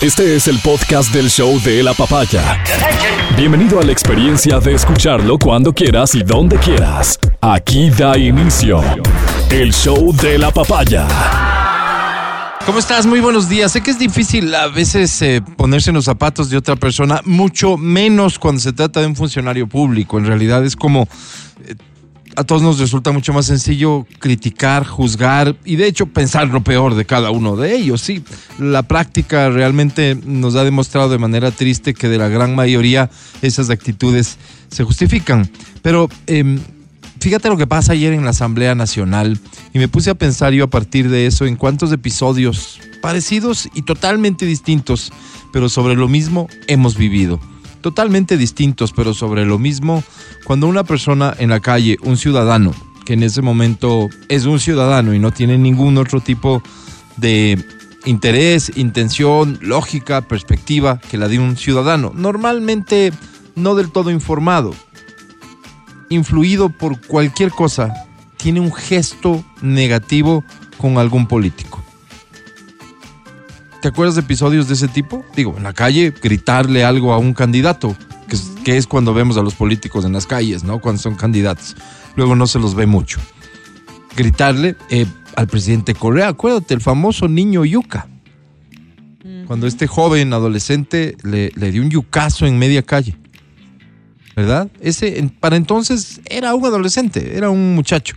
Este es el podcast del show de la papaya. Bienvenido a la experiencia de escucharlo cuando quieras y donde quieras. Aquí da inicio el show de la papaya. ¿Cómo estás? Muy buenos días. Sé que es difícil a veces eh, ponerse en los zapatos de otra persona, mucho menos cuando se trata de un funcionario público. En realidad es como a todos nos resulta mucho más sencillo criticar, juzgar y de hecho pensar lo peor de cada uno de ellos. Sí, la práctica realmente nos ha demostrado de manera triste que de la gran mayoría esas actitudes se justifican. Pero em, fíjate lo que pasa ayer en la Asamblea Nacional y me puse a pensar yo a partir de eso en cuántos episodios parecidos y totalmente distintos, pero sobre lo mismo hemos vivido totalmente distintos, pero sobre lo mismo, cuando una persona en la calle, un ciudadano, que en ese momento es un ciudadano y no tiene ningún otro tipo de interés, intención, lógica, perspectiva que la de un ciudadano, normalmente no del todo informado, influido por cualquier cosa, tiene un gesto negativo con algún político. ¿Te acuerdas de episodios de ese tipo? Digo, en la calle, gritarle algo a un candidato, que es, cuando vemos a los políticos en las calles, ¿no? Cuando son candidatos. Luego no se los ve mucho. Gritarle eh, al presidente Correa, acuérdate, el famoso niño yuca. Cuando este joven adolescente le, le dio un yucazo en media calle. ¿Verdad? Ese, para entonces era un adolescente, era un muchacho.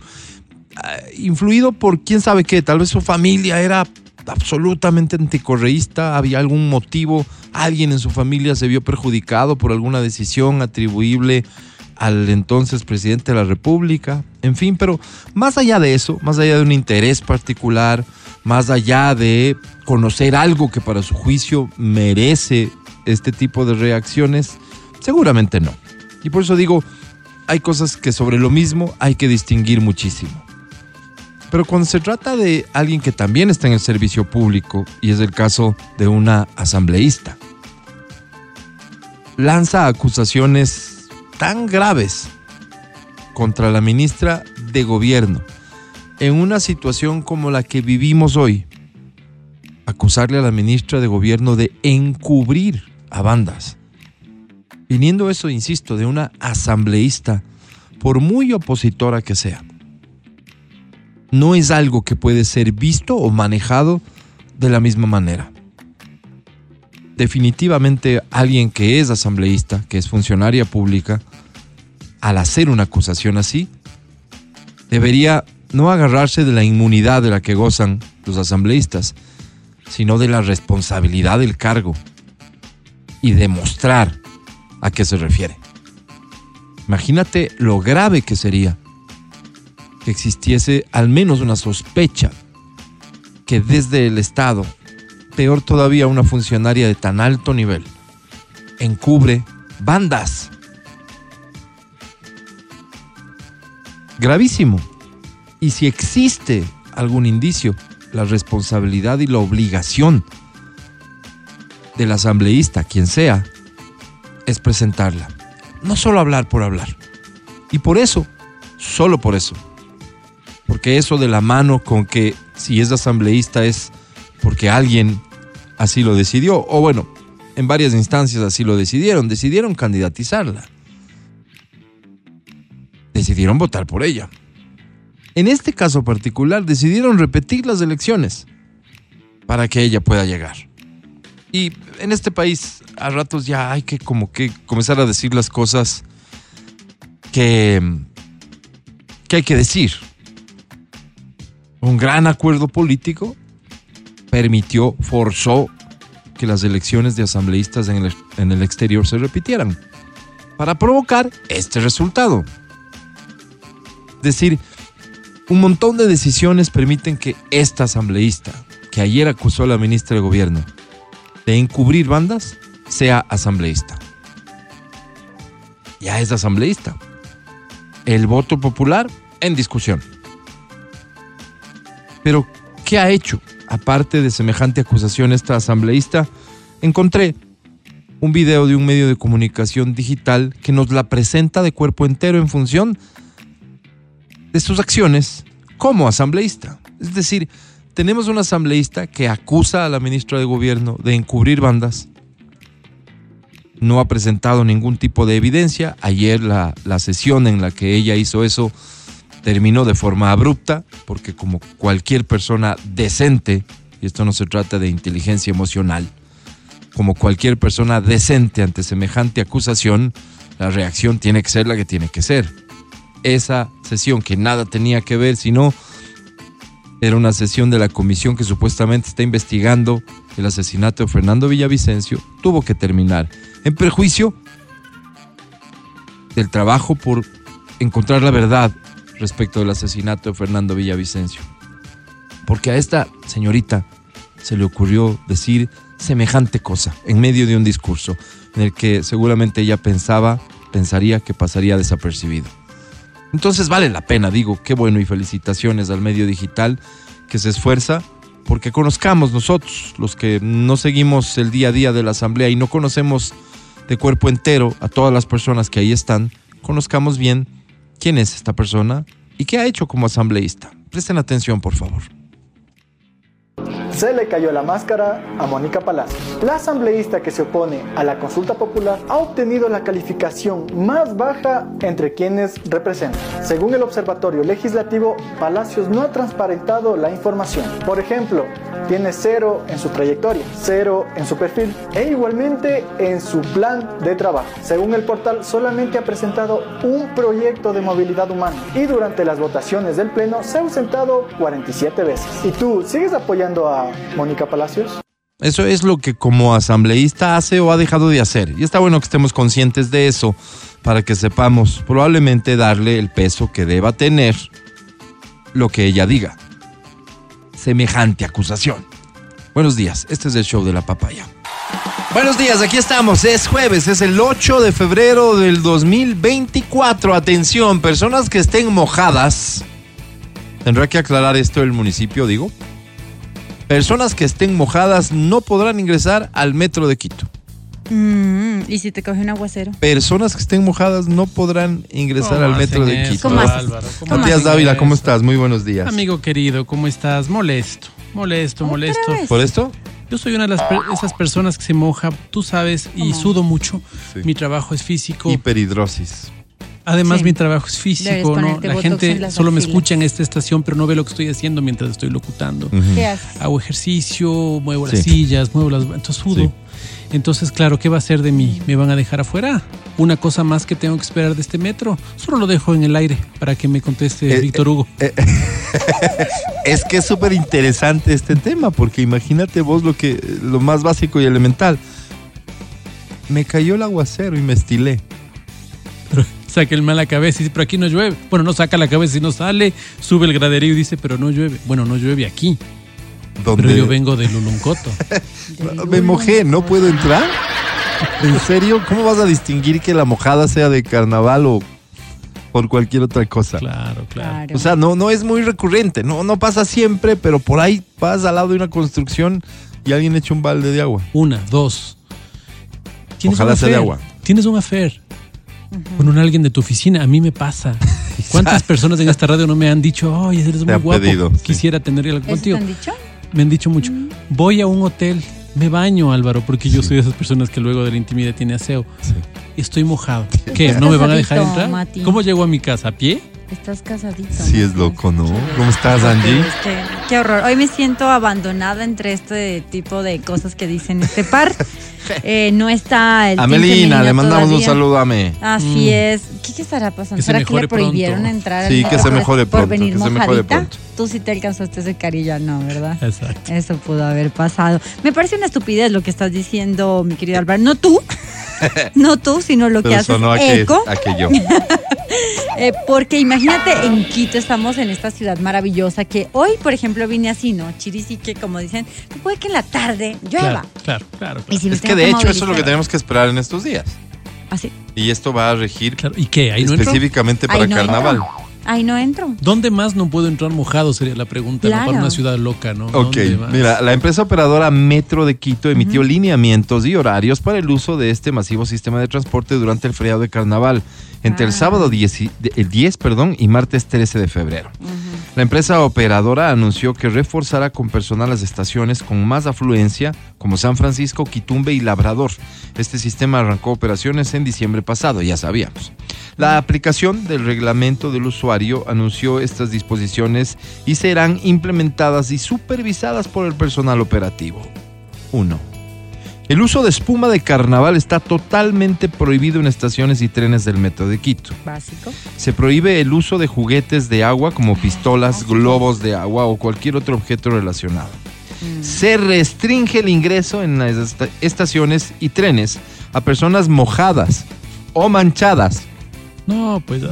Ah, influido por quién sabe qué, tal vez su familia era absolutamente anticorreísta, había algún motivo, alguien en su familia se vio perjudicado por alguna decisión atribuible al entonces presidente de la República, en fin, pero más allá de eso, más allá de un interés particular, más allá de conocer algo que para su juicio merece este tipo de reacciones, seguramente no. Y por eso digo, hay cosas que sobre lo mismo hay que distinguir muchísimo. Pero cuando se trata de alguien que también está en el servicio público, y es el caso de una asambleísta, lanza acusaciones tan graves contra la ministra de Gobierno en una situación como la que vivimos hoy, acusarle a la ministra de Gobierno de encubrir a bandas. Viniendo eso, insisto, de una asambleísta, por muy opositora que sea no es algo que puede ser visto o manejado de la misma manera. Definitivamente alguien que es asambleísta, que es funcionaria pública, al hacer una acusación así, debería no agarrarse de la inmunidad de la que gozan los asambleístas, sino de la responsabilidad del cargo y demostrar a qué se refiere. Imagínate lo grave que sería que existiese al menos una sospecha que desde el Estado, peor todavía una funcionaria de tan alto nivel, encubre bandas. Gravísimo. Y si existe algún indicio, la responsabilidad y la obligación del asambleísta, quien sea, es presentarla. No solo hablar por hablar. Y por eso, solo por eso, porque eso de la mano con que si es asambleísta es porque alguien así lo decidió, o bueno, en varias instancias así lo decidieron, decidieron candidatizarla. Decidieron votar por ella. En este caso particular decidieron repetir las elecciones para que ella pueda llegar. Y en este país a ratos ya hay que como que comenzar a decir las cosas que, que hay que decir un gran acuerdo político permitió, forzó que las elecciones de asambleístas en el, en el exterior se repitieran para provocar este resultado. Es decir, un montón de decisiones permiten que esta asambleísta, que ayer acusó a la ministra de Gobierno de encubrir bandas, sea asambleísta. Ya es asambleísta. El voto popular en discusión. Pero, ¿qué ha hecho? Aparte de semejante acusación esta asambleísta, encontré un video de un medio de comunicación digital que nos la presenta de cuerpo entero en función de sus acciones como asambleísta. Es decir, tenemos un asambleísta que acusa a la ministra de Gobierno de encubrir bandas. No ha presentado ningún tipo de evidencia. Ayer la, la sesión en la que ella hizo eso terminó de forma abrupta, porque como cualquier persona decente, y esto no se trata de inteligencia emocional, como cualquier persona decente ante semejante acusación, la reacción tiene que ser la que tiene que ser. Esa sesión que nada tenía que ver, sino era una sesión de la comisión que supuestamente está investigando el asesinato de Fernando Villavicencio, tuvo que terminar en perjuicio del trabajo por encontrar la verdad respecto del asesinato de Fernando Villavicencio. Porque a esta señorita se le ocurrió decir semejante cosa en medio de un discurso en el que seguramente ella pensaba, pensaría que pasaría desapercibido. Entonces vale la pena, digo, qué bueno y felicitaciones al medio digital que se esfuerza porque conozcamos nosotros, los que no seguimos el día a día de la asamblea y no conocemos de cuerpo entero a todas las personas que ahí están, conozcamos bien quién es esta persona y qué ha hecho como asambleísta. Presten atención, por favor. Se le cayó la máscara a Mónica Palacios. La asambleísta que se opone a la consulta popular ha obtenido la calificación más baja entre quienes representan. Según el Observatorio Legislativo, Palacios no ha transparentado la información. Por ejemplo, tiene cero en su trayectoria, cero en su perfil e igualmente en su plan de trabajo. Según el portal, solamente ha presentado un proyecto de movilidad humana y durante las votaciones del Pleno se ha ausentado 47 veces. ¿Y tú sigues apoyando a Mónica Palacios? Eso es lo que como asambleísta hace o ha dejado de hacer. Y está bueno que estemos conscientes de eso para que sepamos probablemente darle el peso que deba tener lo que ella diga. Semejante acusación. Buenos días, este es el show de la papaya. Buenos días, aquí estamos. Es jueves, es el 8 de febrero del 2024. Atención, personas que estén mojadas. Tendrá que aclarar esto el municipio, digo. Personas que estén mojadas no podrán ingresar al metro de Quito. Mm, ¿Y si te coge un aguacero? Personas que estén mojadas no podrán ingresar ¿Cómo al metro de Quito. ¿Cómo? Álvaro? ¿Cómo Matías hacen Dávila, ¿cómo eso? estás? Muy buenos días. Amigo querido, ¿cómo estás? Molesto, molesto, ¿Otra molesto. vez? ¿Por esto? Yo soy una de las per- esas personas que se moja, tú sabes, y ¿Cómo? sudo mucho. Sí. Mi trabajo es físico. Hiperhidrosis. Además, Sí. mi trabajo es físico, ¿no? La gente solo me escucha en esta estación, pero no ve lo que estoy haciendo mientras estoy locutando. ¿Qué haces? Hago ejercicio, muevo Sí. las sillas, muevo las... Entonces sudo. Sí. Entonces, claro, ¿qué va a hacer de mí? ¿Me van a dejar afuera? Una cosa más que tengo que esperar de este metro. Solo lo dejo en el aire para que me conteste Eh, Víctor Hugo. Es que es súper interesante este tema, porque imagínate vos lo que lo más básico y elemental. Me cayó el aguacero y me estilé. Pero saca el mal la cabeza y dice, pero aquí no llueve. Bueno, no saca la cabeza y no sale, sube el graderío y dice, pero no llueve. Bueno, no llueve aquí, Donde pero yo vengo de Luluncoto. me mojé, ¿no puedo entrar? ¿En serio? ¿Cómo vas a distinguir que la mojada sea de carnaval o por cualquier otra cosa? Claro, claro. Claro. O sea, no, no es muy recurrente, no, no pasa siempre, pero por ahí vas al lado de una construcción y alguien echa un balde de agua. Una, dos. Ojalá un sea de agua. Tienes un affair con un alguien de tu oficina. A mí me pasa. ¿Cuántas personas en esta radio no me han dicho, oye, eres muy guapo? pedido, sí. Quisiera tener algo ¿Eso te contigo. han dicho? Me han dicho mucho. Voy a un hotel, me baño, Álvaro, porque yo soy de esas personas que luego de la intimidad tiene aseo. Estoy mojado. ¿Qué? ¿No me van a dejar entrar? Mati. ¿Cómo llego a mi casa? ¿A pie? Estás casadito. Sí, es loco, ¿no? ¿Cómo estás, Angie? Qué horror. Hoy me siento abandonada entre este tipo de cosas que dicen este par. Eh, no está el A team Melina, femenino le mandamos un saludo a Me. Así Mm. es. ¿Qué, qué estará pasando? Que se ¿Será que mejore le prohibieron pronto. entrar Sí, al que se mejore por pronto, venir que se mejore mojadita? pronto. Tú sí te alcanzaste ese carilla, no, ¿verdad? Exacto. Eso pudo haber pasado. Me parece una estupidez lo que estás diciendo, mi querido Álvaro. No tú, no tú, sino lo que haces sonó a que, eco. a que yo. Eh, porque imagínate, en Quito estamos en esta ciudad maravillosa que hoy, por ejemplo, vine así, ¿no? Chirisique, como dicen, puede que en la tarde llueva. Claro, claro, claro. Y si Es que de hecho eso es lo que tenemos que esperar en estos días. Así. Y esto va a regir Claro. ¿Y qué? ¿Ahí no entro? específicamente Ahí para no carnaval. entro. Ahí no entro. ¿Dónde más no puedo entrar mojado? Sería la pregunta, ¿no? Para una ciudad loca, ¿no? Ok, mira, la empresa operadora Metro de Quito emitió lineamientos y horarios para el uso de este masivo sistema de transporte durante el feriado de carnaval, entre el Ah. sábado 10, y- de- el 10 perdón, y martes 13 de febrero. La empresa operadora anunció que reforzará con personal las estaciones con más afluencia, como San Francisco, Quitumbe y Labrador. Este sistema arrancó operaciones en diciembre pasado, ya sabíamos. La aplicación del reglamento del usuario anunció estas disposiciones y serán implementadas y supervisadas por el personal operativo. 1. El uso de espuma de carnaval está totalmente prohibido en estaciones y trenes del metro de Quito. Básico. Se prohíbe el uso de juguetes de agua como pistolas, globos de agua o cualquier otro objeto relacionado. Se restringe el ingreso en las esta- estaciones y trenes a personas mojadas o manchadas No, pues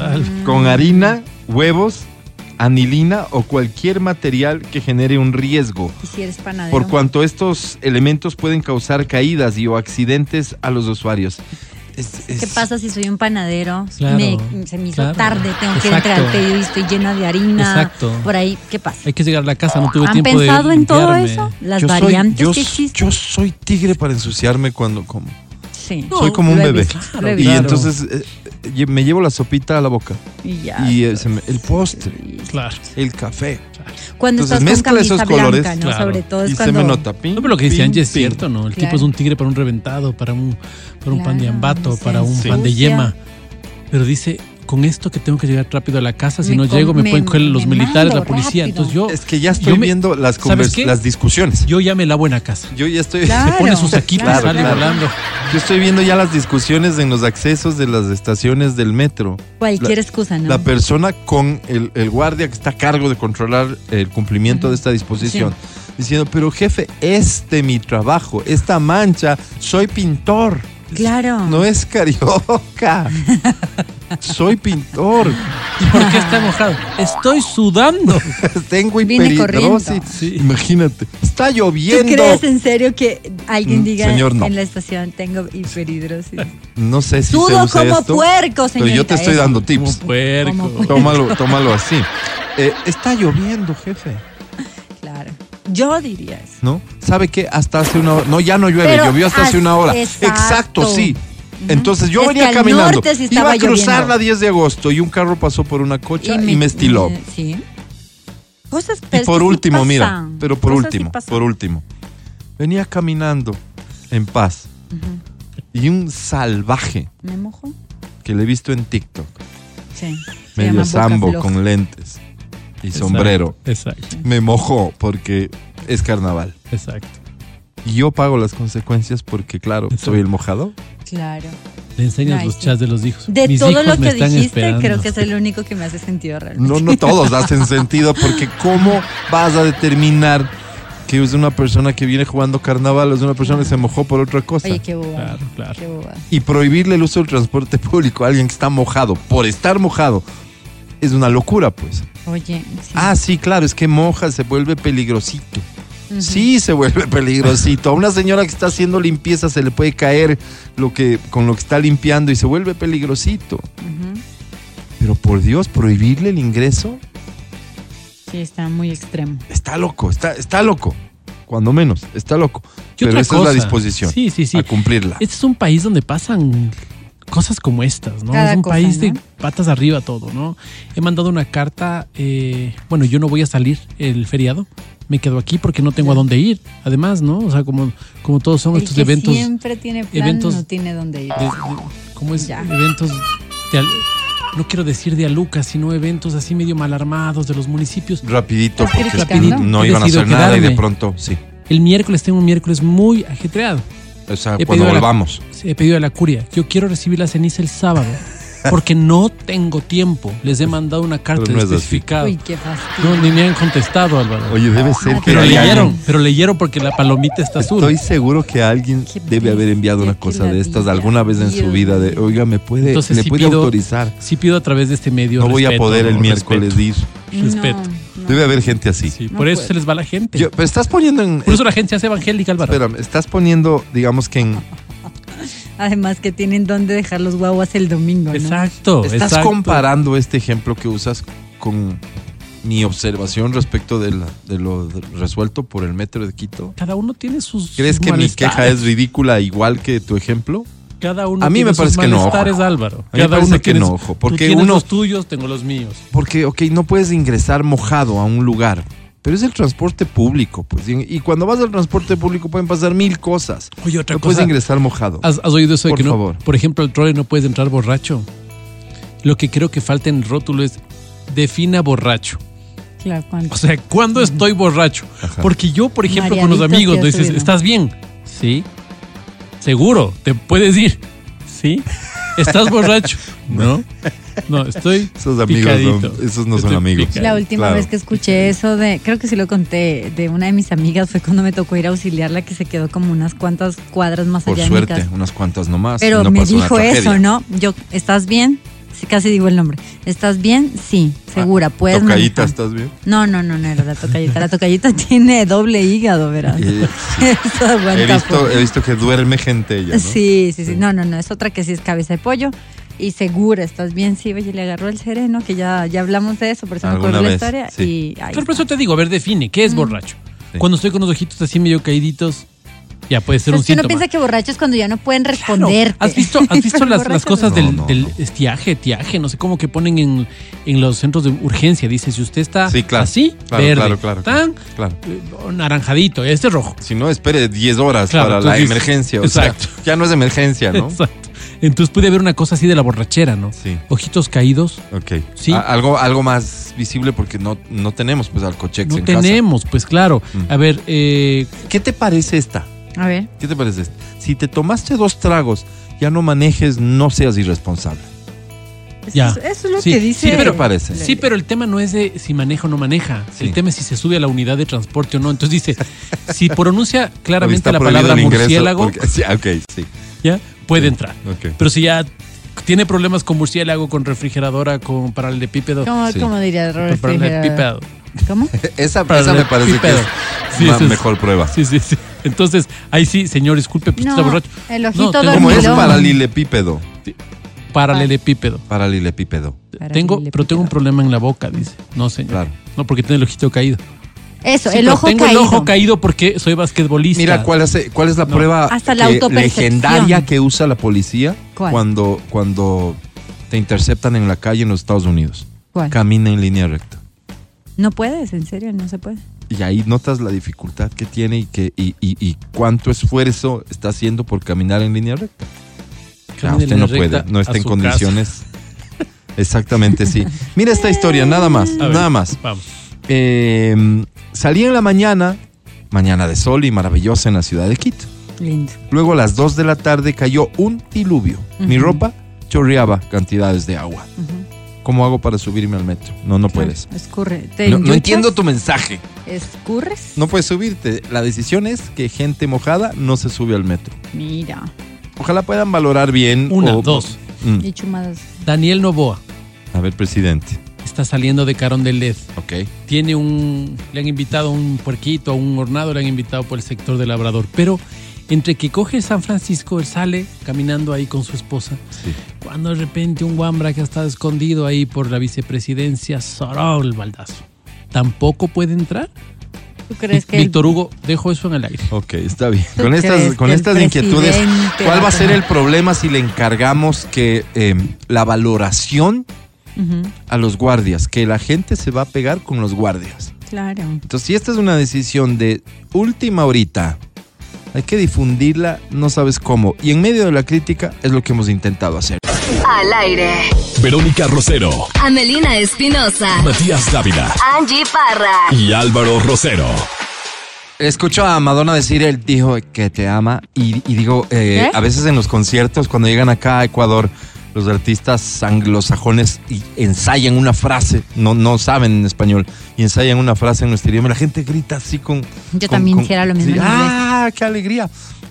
con harina, huevos, anilina o cualquier material que genere un riesgo, Y si eres panadero. por cuanto estos elementos pueden causar caídas y o accidentes a los usuarios. Es- ¿Qué pasa si soy un panadero? Claro, Me- se me hizo claro. tarde, tengo que entrar al Exacto. pedido y estoy llena de harina. Exacto. Por ahí, ¿qué pasa? Hay que llegar a la casa, no tuve ¿Han tiempo de pensado en todo eso? Las yo soy- variantes yo, que existen. yo soy tigre para ensuciarme cuando como. Sí. No, soy como un bebé. Claro, Y claro. entonces eh, eh, me llevo la sopita a la boca. Y ya. y eh, el postre, Claro. el café. Cuando entonces estás con esos colores, ¿no? claro. Sobre todo es y cuando... se me nota. Pim, No, pero lo que dice Angie es cierto, ¿no? El Claro. tipo es un tigre para un reventado, para un, para un pan de ambato, para un Sí. pan de yema. Pero dice, con esto que tengo que llegar rápido a la casa, si Me no llego me, me- pueden coger los militares, la policía. rápido. Entonces yo, Es que ya estoy Yo viendo las, las discusiones. yo ya me lavo en la casa. Yo ya estoy. Claro. Se pone su saquito claro, y sale claro. volando. Yo estoy viendo ya las discusiones en los accesos de las estaciones del metro. Cualquier La- excusa, ¿no? La persona con el, el guardia que está a cargo de controlar el cumplimiento de esta disposición. Diciendo, pero jefe, este mi trabajo, esta mancha, soy pintor. Claro. No es carioca. soy pintor. ¿Y por qué está mojado? Estoy sudando. Tengo hiperhidrosis. Sí. Imagínate. Está ¿Tú lloviendo. crees en serio que alguien Mm, diga señor, no. en la estación tengo hiperhidrosis? No sé si se Sudo usa como esto, puerco, Pero yo te estoy eso. dando Como tips. puerco. Como puerco. Tómalo, tómalo así. Eh, está lloviendo, jefe. Claro. Yo diría eso. ¿No? ¿Sabe qué? Hasta hace una hora. No, ya no llueve, Pero llovió hasta hace una hora. exacto. sí. Entonces yo Es venía caminando. sí Iba a cruzar la 10 de agosto y un carro pasó por una cocha y me, estiló. me- sí. Cosas y por sí último, mira, pero por Cosas último, por último. Venía caminando en paz. Y un salvaje ¿Me mojo? que le he visto en TikTok, Sí. Medio sambo con lentes y sombrero, Exacto, me mojó porque es carnaval. exacto. Y yo pago las consecuencias porque, claro, Exacto. soy el mojado. Claro. Le enseñas Ay, los sí. chats de los hijos. De Mis todo hijos lo me que están dijiste, esperando. creo que es el único que me hace sentido realmente. No, no todos hacen sentido porque ¿cómo vas a determinar que es una persona que viene jugando carnaval o es una persona que se mojó por otra cosa? Oye, qué boba. Claro, claro. Qué boba. Y prohibirle el uso del transporte público a alguien que está mojado por estar mojado es una locura, pues. Oye, sí. Ah, sí, claro, es que moja, se vuelve peligrosito. Sí, se vuelve peligrosito. A una señora que está haciendo limpieza se le puede caer lo que, con lo que está limpiando y se vuelve peligrosito. Pero por Dios, prohibirle el ingreso Sí, está muy extremo. está loco, está, está loco. Cuando menos, está loco. ¿Qué Pero esa es la disposición Sí, sí, sí. a cumplirla. Este es un país donde pasan cosas como estas, ¿no? Cada es un cosa, país de patas arriba todo, ¿no? He mandado una carta, eh, bueno, yo no voy a salir el feriado, me quedo aquí porque no tengo a dónde ir, además, ¿no? O sea, como, como todos son El estos que eventos, siempre tiene plan eventos no tiene dónde ir. de- ¿cómo es? Ya. Eventos, de al- no quiero decir de Aluca, sino eventos así medio mal armados de los municipios. Rapidito, ¿Estás porque no iban a hacer nada y de pronto, sí. El miércoles tengo un miércoles muy ajetreado. O sea, He cuando pedido la- volvamos. He pedido a la curia, yo quiero recibir la ceniza el sábado, porque no tengo tiempo. Les he mandado una carta no de es así. especificado. Uy, qué fastidio. No, ni me han contestado, Álvaro. Oye, debe ser que pero hay leyeron, alguien- pero leyeron porque la palomita está azul. Estoy seguro que alguien Qué debe haber enviado una cosa de estas alguna vez en su vida. De, oiga, ¿me puede, Entonces ¿le sí puede pido- autorizar? Sí pido a través de este medio. No voy a poder el miércoles ir. Respeto. no. Debe haber gente así. Sí, No por eso se les va la gente. Yo- pero estás poniendo en... por eso la gente se hace evangélica, Álvaro. Espérame, estás poniendo, digamos que en... Además que tienen dónde dejar los guaguas el domingo, ¿no? Exacto, Estás exacto. comparando este ejemplo que usas con mi observación respecto de, la- de lo resuelto por el metro de Quito? Cada uno tiene sus. ¿Crees sus que mi queja es ridícula igual que tu ejemplo? Cada uno A mí tiene me parece sus que no, ojo. Álvaro. A mí me Cada parece uno que tiene no, ojo, tú porque tienes uno- los tuyos, tengo los míos. Porque, ok, no puedes ingresar mojado a un lugar, pero es el transporte público, pues. Y, cuando vas al transporte público pueden pasar mil cosas. Oye, otra no cosa. puedes ingresar mojado. ¿Has, has oído eso de Por que no? favor. Por ejemplo, el trole no puedes entrar borracho. Lo que creo que falta en el rótulo es defina borracho. Claro, ¿cuánto? O sea, ¿cuándo estoy borracho? Ajá. Porque yo, por ejemplo, con los amigos, dices. ¿estás bien? Sí. Seguro, te puedes ir. Sí. ¿Estás borracho? No. No, estoy. Esos amigos, no- esos no son amigos. picadito. La última Claro. vez que escuché eso de, creo que sí lo conté, de una de mis amigas fue cuando me tocó ir a auxiliarla que se quedó como unas cuantas cuadras más Por allá de suerte, mi casa. unas cuantas nomás. Pero no me dijo eso, ¿no? Yo, ¿estás bien? Sí, casi digo el nombre. ¿Estás bien? Sí, segura, puedes Ah, Tocadita, manejar. ¿estás bien? No, no, no, no era la tocallita. La tocallita tiene doble hígado, verás. Eso aguanta He visto, he visto que duerme gente ella, ¿no? Sí, sí, sí. No, no, no. Es otra que sí es cabeza de pollo. Y segura, ¿estás bien? Sí, oye, le agarró el sereno, que ya, ya hablamos de eso, por eso me acuerdo la historia. sí. Y ahí Pero por eso te digo, a ver, define, ¿qué es borracho? Sí. Cuando estoy con los ojitos así medio caíditos, ya puede ser Pues un que uno síntoma. piensa que borracho es cuando ya no pueden Claro. responderte. ¿Has visto, has visto las, las cosas no. del, No, del no. estiaje, tiaje, no sé cómo que ponen en, en los centros de urgencia? Dice, si usted está Sí, claro. así, Claro, verde, claro, claro, tan claro. eh, naranjadito, este es rojo. Si no, espere 10 horas Claro, para la entonces- emergencia. O exacto. sea, ya no es emergencia, ¿no? Exacto. Entonces puede haber una cosa así de la borrachera, ¿no? Sí. Ojitos caídos. Ok. Sí. Algo, algo más visible porque no, no tenemos pues Alcochex No en casa. tenemos, pues claro. Mm. A ver, eh, ¿Qué te parece esta? A ver. ¿Qué te parece? Si te tomaste dos tragos, ya no manejes, no seas irresponsable. Ya. Eso, eso es lo Sí, que dice. sí, pero parece. Sí, pero el tema no es de si maneja o no maneja. Sí. El tema es si se sube a la unidad de transporte o no. Entonces dice, si pronuncia claramente la palabra murciélago, porque- sí, ok, sí. ya puede entrar. Pero si ya tiene problemas con murciélago, con refrigeradora, con paralelepípedo, ¿Cómo, Sí. cómo diría Robert paralelepípedo. ¿Cómo? Esa, esa me parece que es eso es- mejor prueba. Sí, sí, sí. Entonces, ahí sí, señor, disculpe, pues, No, está borracho. el ojito tengo- ¿Cómo es dormilón. paralelepípedo? Paralelepípedo. Paralelepípedo. Tengo, pero tengo un problema en la boca, dice. No, señor. Claro. No, porque tiene el ojito caído. Eso, Sí, el ojo tengo caído. el ojo caído porque soy basquetbolista. Mira, ¿cuál es, cuál es la No. prueba Hasta la que- autopercepción. legendaria que usa la policía ¿Cuál? cuando cuando te interceptan en la calle en los Estados Unidos? ¿Cuál? Camina en línea recta. No puedes, en serio, no se puede. Y ahí notas la dificultad que tiene y, que, y, y- y cuánto esfuerzo está haciendo por caminar en línea recta. En usted no puede, no está en condiciones. Exactamente, sí. Mira esta historia, nada más, A ver, nada más. Vamos. Eh, salí en la mañana, mañana de sol y maravillosa en la ciudad de Quito. Lindo. Luego a las 2 de la tarde cayó un diluvio. Mi ropa chorreaba cantidades de agua. ¿Cómo hago para subirme al metro? No, no puedes. Escurre. ¿Te No, entiendo tu mensaje. ¿Escurres? No puedes subirte. La decisión es que gente mojada no se sube al metro. Mira. Ojalá puedan valorar bien. Una, o- dos. Mm. Y chumadas. Daniel Novoa A ver, presidente. está saliendo de Carón del LED. Ok. Tiene un. Le han invitado a un puerquito, a un hornado, le han invitado por el sector del Labrador. Pero entre que coge San Francisco, él sale caminando ahí con su esposa. Sí. Cuando de repente un guambra que ha estado escondido ahí por la vicepresidencia, soró el baldazo. ¿Tampoco puede entrar? ¿Tú crees que el- Víctor Hugo, dejo eso en el aire. Ok, está bien. ¿Tú Con estas, con el estas inquietudes, ¿cuál va a ser el problema si le encargamos que eh, la valoración Ujú, a los guardias, que la gente se va a pegar con los guardias? Claro. Entonces, si esta es una decisión de última horita, hay que difundirla, no sabes cómo. Y en medio de la crítica es lo que hemos intentado hacer. Al aire. Verónica Rosero, Amelina Espinosa. Matías Dávila Angie Parra. y Álvaro Rosero. Escucho a Madonna decir, él dijo que te ama. Y, y digo, eh, ¿Qué? a veces en los conciertos, cuando llegan acá a Ecuador, los artistas anglosajones y ensayan una frase, no, no saben en español, y ensayan una frase en nuestro idioma, la gente grita así con... Yo con- también hiciera lo mismo. ¡Ah, qué alegría!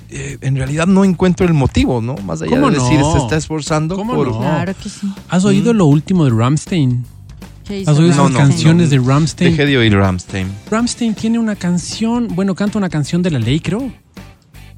Eh, en realidad no encuentro el motivo, ¿no? Más allá ¿Cómo de decir, no? se está esforzando ¿Cómo por... no? Claro que sí. ¿Has oído lo último de Ramstein? ¿Qué hizo ¿Has oído No, esas no, canciones no. de Ramstein? Dejé de oír Ramstein. Ramstein tiene una canción, bueno, canta una canción de la ley, creo.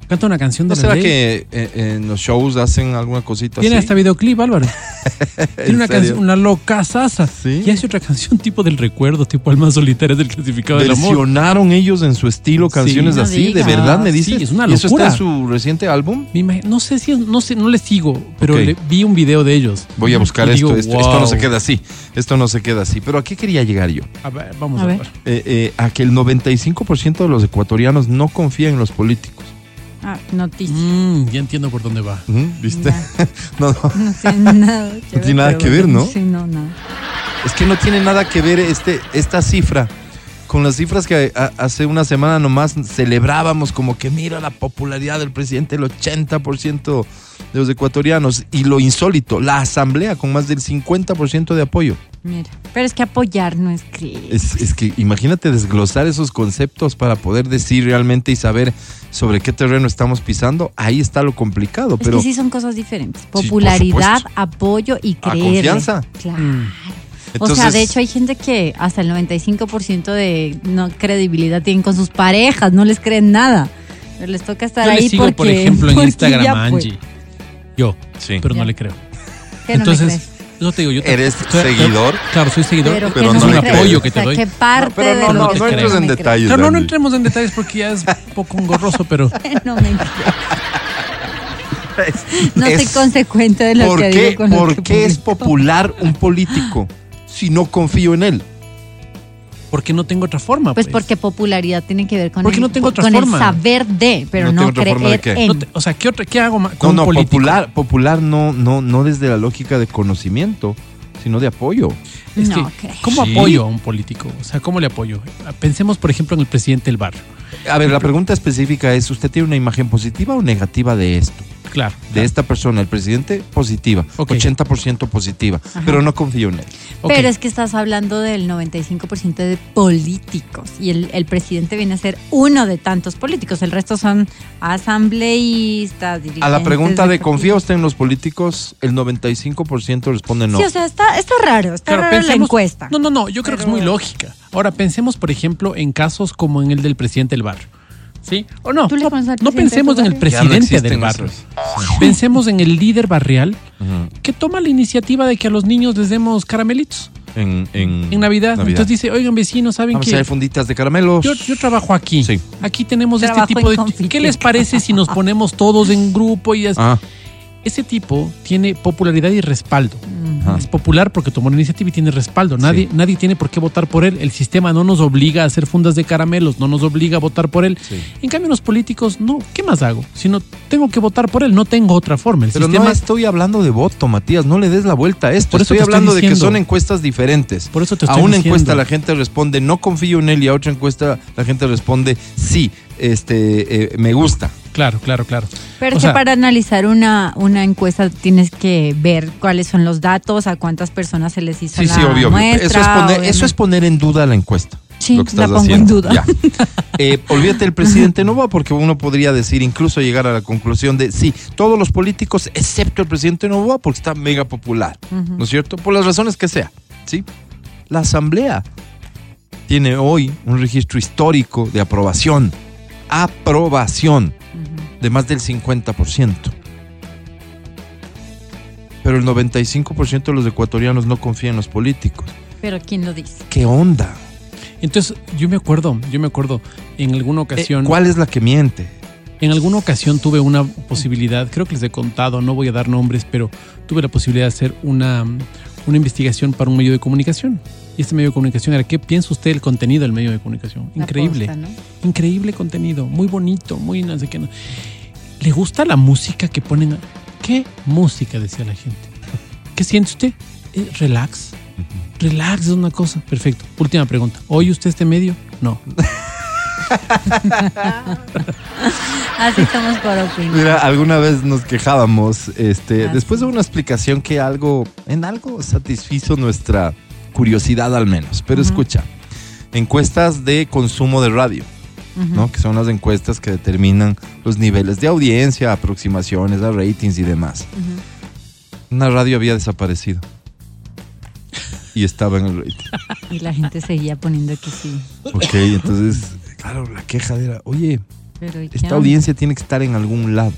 Canta una canción ¿No de la será ley. que eh, en los shows hacen alguna cosita Tiene así? hasta videoclip, Álvaro. Tiene una canción, una loca sasa. ¿Sí? Y hace otra canción tipo del recuerdo, tipo Alma Solitaria del clasificado del amor. Versionaron ellos en su estilo canciones Sí. No así, de verdad me dices. Sí, es una ¿Y eso está locura. en su reciente álbum? No sé si es- no sé, no les sigo, pero le- vi un video de ellos. Voy a buscar esto, digo, esto. Esto no se queda así. Esto no se queda así. Pero ¿a qué quería llegar yo? A ver, vamos A a, ver. ver. Eh, eh, a que el 95% de los ecuatorianos no confían en los políticos. Ah, noticia. Mm, ya entiendo por dónde va. ¿Viste? No, no. No sé nada. tiene nada que ver, ¿no? Sí, no, nada. Es que no tiene nada que ver este, esta cifra con las cifras que a- hace una semana nomás celebrábamos como que mira la popularidad del presidente, el 80% de los ecuatorianos y lo insólito, la asamblea con más del 50% de apoyo. Mira. Pero es que apoyar no es creer. Es, es que imagínate desglosar esos conceptos para poder decir realmente y saber sobre qué terreno estamos pisando. Ahí está lo complicado, Es pero que sí son cosas diferentes. Popularidad, apoyo y creer. confianza. Claro. Mm. o sea, de hecho hay gente que hasta el 95% de no credibilidad tienen con sus parejas, no les creen nada. Pero les toca estar Yo ahí sigo, porque, por ejemplo, en Instagram a. Angie. Yo, Sí. pero no le creo. ¿Qué no me Entonces, te digo, yo te- ¿Eres seguidor? Claro, soy seguidor. Pero, pero que no es un crees. apoyo que te O sea, doy. ¿qué parte pero de no, lo no, que no te entres no en detalles. Claro, no, no entremos en detalles porque ya es un poco engorroso, pero? No me. No soy consecuente de lo ¿Por que qué, digo con por que qué es popular un político si no confío en él? Porque no tengo otra forma. Pues porque popularidad tiene que ver con, Porque el, no tengo otra con forma. el saber de, pero No no, tengo otra forma de creer qué. en. No te- o sea, ¿qué, otra, ¿qué hago No, con no, político? popular, popular no, no, no desde la lógica de conocimiento, sino de apoyo. Es No que. ¿cómo Sí. apoyo a un político? O sea, ¿cómo le apoyo? Pensemos, por ejemplo, en el presidente del barrio. A ver, la pregunta específica es, ¿usted tiene una imagen positiva o negativa de esto? Claro. De esta persona, el presidente, positiva, Ok. 80% positiva, pero no confío en él. Pero es que estás hablando del 95% de políticos y el, el presidente viene a ser uno de tantos políticos. El resto son asambleístas, dirigentes. A la pregunta de partidos. ¿confía usted en los políticos? El 95% responde no. Sí, o sea, está, está raro, está Claro, raro la encuesta. No, no, no, yo creo que es muy lógica. Ahora, pensemos, por ejemplo, en casos como en el del presidente del barrio. ¿Sí? ¿O no? ¿Tú le No, no pensemos en el no presidente existen del barrio. Pensemos en el líder barrial que toma la iniciativa de que a los niños les demos caramelitos En, en, en Navidad. Entonces dice, oigan, vecinos, ¿saben Vamos a hacer funditas de caramelos. Yo, yo trabajo aquí. Sí. Aquí tenemos Trabajo este tipo de... ¿Qué les parece si nos ponemos todos en grupo y así? Ah, Ese tipo tiene popularidad y respaldo. Ajá. Es popular porque tomó la iniciativa y tiene respaldo. Nadie, Sí. nadie tiene por qué votar por él. El sistema no nos obliga a hacer fundas de caramelos, no nos obliga a votar por él. Sí. En cambio, los políticos, no. ¿Qué más hago? Si no tengo que votar por él, no tengo otra forma. El Pero sistema no estoy hablando de voto, Matías. No le des la vuelta a esto. Por eso estoy hablando de que son encuestas diferentes. Por eso te a estoy una diciendo. encuesta la gente responde no confío en él y a otra encuesta la gente responde sí, este, eh, me gusta. Claro, claro, claro. Pero O sea, que para analizar una, una encuesta tienes que ver cuáles son los datos, a cuántas personas se les hizo Sí, la sí, obvio. muestra. Eso, es poner, obviamente. eso es poner en duda la encuesta. Sí, lo que la estás pongo en haciendo. duda. Ya. Eh, olvídate del presidente Nova porque uno podría decir, incluso llegar a la conclusión de sí, todos los políticos excepto el presidente Novoa porque está mega popular, ¿no es cierto? Por las razones que sea, ¿sí? La asamblea tiene hoy un registro histórico de aprobación, aprobación de más del 50%. Pero el 95% de los ecuatorianos no confían en los políticos. Pero ¿quién lo dice? ¿Qué onda? Entonces, yo me acuerdo, yo me acuerdo, en alguna Eh, ocasión. ¿Cuál es la que miente? En alguna ocasión tuve una posibilidad, creo que les he contado, no voy a dar nombres, pero tuve la posibilidad de hacer una, una investigación para un medio de comunicación. Y este medio de comunicación era, ¿qué piensa usted del contenido del medio de comunicación? Increíble. posta, ¿no? Increíble contenido, muy bonito, muy no sé qué. no. ¿Le gusta la música que ponen? ¿Qué música? Decía la gente. ¿Qué siente usted? Eh, relax. Relax es una cosa. Perfecto. Última pregunta. ¿Oye usted este medio? No. Así estamos por opinar. Mira, alguna vez nos quejábamos, este, después de una explicación que algo, en algo satisfizo nuestra curiosidad al menos. Pero escucha, encuestas de consumo de radio, ¿no? Que son las encuestas que determinan los niveles de audiencia, aproximaciones a ratings y demás. Una radio había desaparecido. Y estaba en el rating. Y la gente seguía poniendo que sí. Ok, entonces, claro, la queja era, oye, Pero, ¿y qué Esta onda? audiencia tiene que estar en algún lado.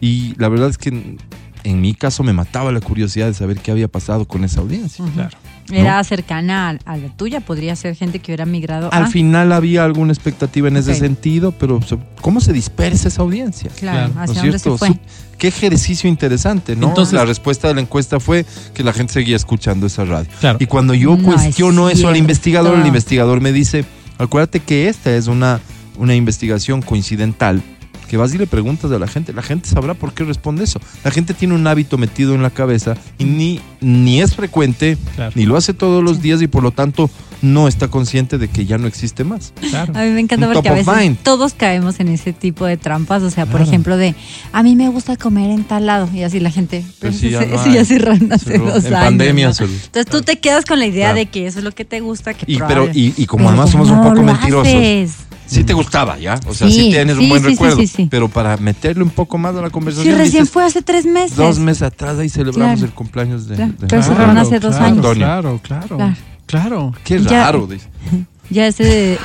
Y la verdad es que en, en mi caso me mataba la curiosidad de saber qué había pasado con esa audiencia. Claro. Era cercana a, a la tuya, podría ser gente que hubiera migrado Al a... final había alguna expectativa en ese sentido, pero ¿cómo se dispersa esa audiencia? Claro, Claro. ¿No es hacia dónde se fue. Qué ejercicio interesante, ¿no? Entonces- la respuesta de la encuesta fue que la gente seguía escuchando esa radio. Claro. Y cuando yo No es cuestiono eso al investigador, el investigador me dice, acuérdate que esta es una, una investigación coincidental, que vas y le preguntas a la gente, la gente sabrá por qué responde eso. La gente tiene un hábito metido en la cabeza y ni, ni es frecuente, Claro. ni lo hace todos los días y por lo tanto no está consciente de que ya no existe más. Claro. A mí me encanta Un porque a veces mind. todos caemos en ese tipo de trampas. O sea, por ejemplo, de a mí me gusta comer en tal lado. Y así la gente. Pero Eso sí, ya se- no eso hay. ya cerraron hace Cerró. dos En años. pandemia ¿no? Entonces tú te quedas con la idea Claro. de que eso es lo que te gusta. Que Y, pero, y, y como Pero además somos un poco lo mentirosos. haces. Sí te gustaba, ¿ya? O sea, sí, Sí, tienes un sí, buen sí, sí, recuerdo. sí, sí. Pero para meterle un poco más a la Sí, conversación. recién dices, fue hace tres meses. Dos meses atrás ahí celebramos Claro. el cumpleaños de. Claro. de- Pero cerraron hace dos claro, años. Claro, claro, Claro. claro. Qué Ya- raro, dice. Ya ese,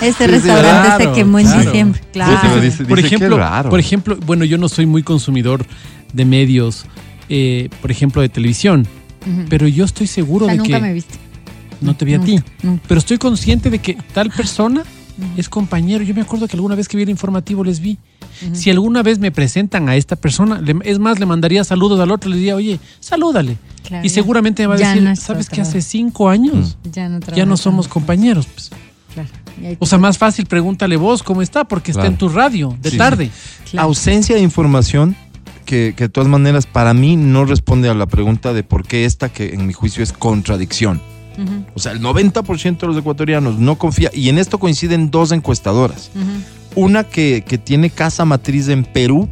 ese sí, restaurante se claro, quemó en claro. diciembre. Sí, Claro. dice- por ejemplo, raro. por ejemplo, bueno, yo no soy muy consumidor de medios, eh, por ejemplo, de televisión, pero yo estoy seguro O sea, de nunca que me viste. No te vi a ti, pero estoy consciente de que tal persona es compañero. Yo me acuerdo que alguna vez que vi el informativo les vi. Si alguna vez me presentan a esta persona, le- es más, le mandaría saludos al otro, le diría, oye, salúdale. Claro, y ya- seguramente me va a decir, no ¿sabes que hace cinco años Ya no, ya no trabajas somos compañeros? pues. Claro. O sea, más fácil pregúntale vos cómo está, porque está en tu radio, de Sí. tarde. Claro. Ausencia de información que, que de todas maneras para mí no responde a la pregunta de por qué esta, que en mi juicio es contradicción. O sea, el 90% de los ecuatorianos no confía, y en esto coinciden dos encuestadoras. Una que, que tiene casa matriz en Perú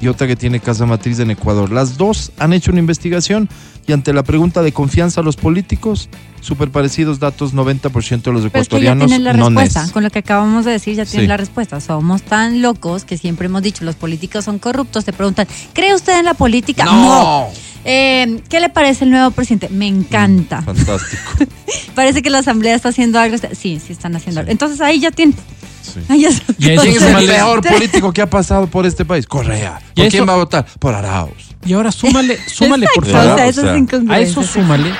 y otra que tiene casa matriz en Ecuador. Las dos han hecho una investigación y ante la pregunta de confianza a los políticos, súper parecidos datos, 90% de los Pero es que ya ecuatorianos la no respuesta. Con lo que acabamos de decir, ya tienes Sí. la respuesta. Somos tan locos que siempre hemos dicho, los políticos son corruptos. Te preguntan, ¿cree usted en la política? ¡No! Eh, ¿Qué le parece el nuevo presidente? Me encanta. Fantástico. Parece que la asamblea está haciendo algo. Sí, sí están haciendo algo. Entonces ahí ya tienes. Sí. Ahí ya Y a eso ¿Quién es el peor político que ha pasado por este país? Correa. Y ¿Por eso- quién va a votar? Por Arauz. Y ahora súmale, súmale por favor. o sea, o eso sea, es A eso súmale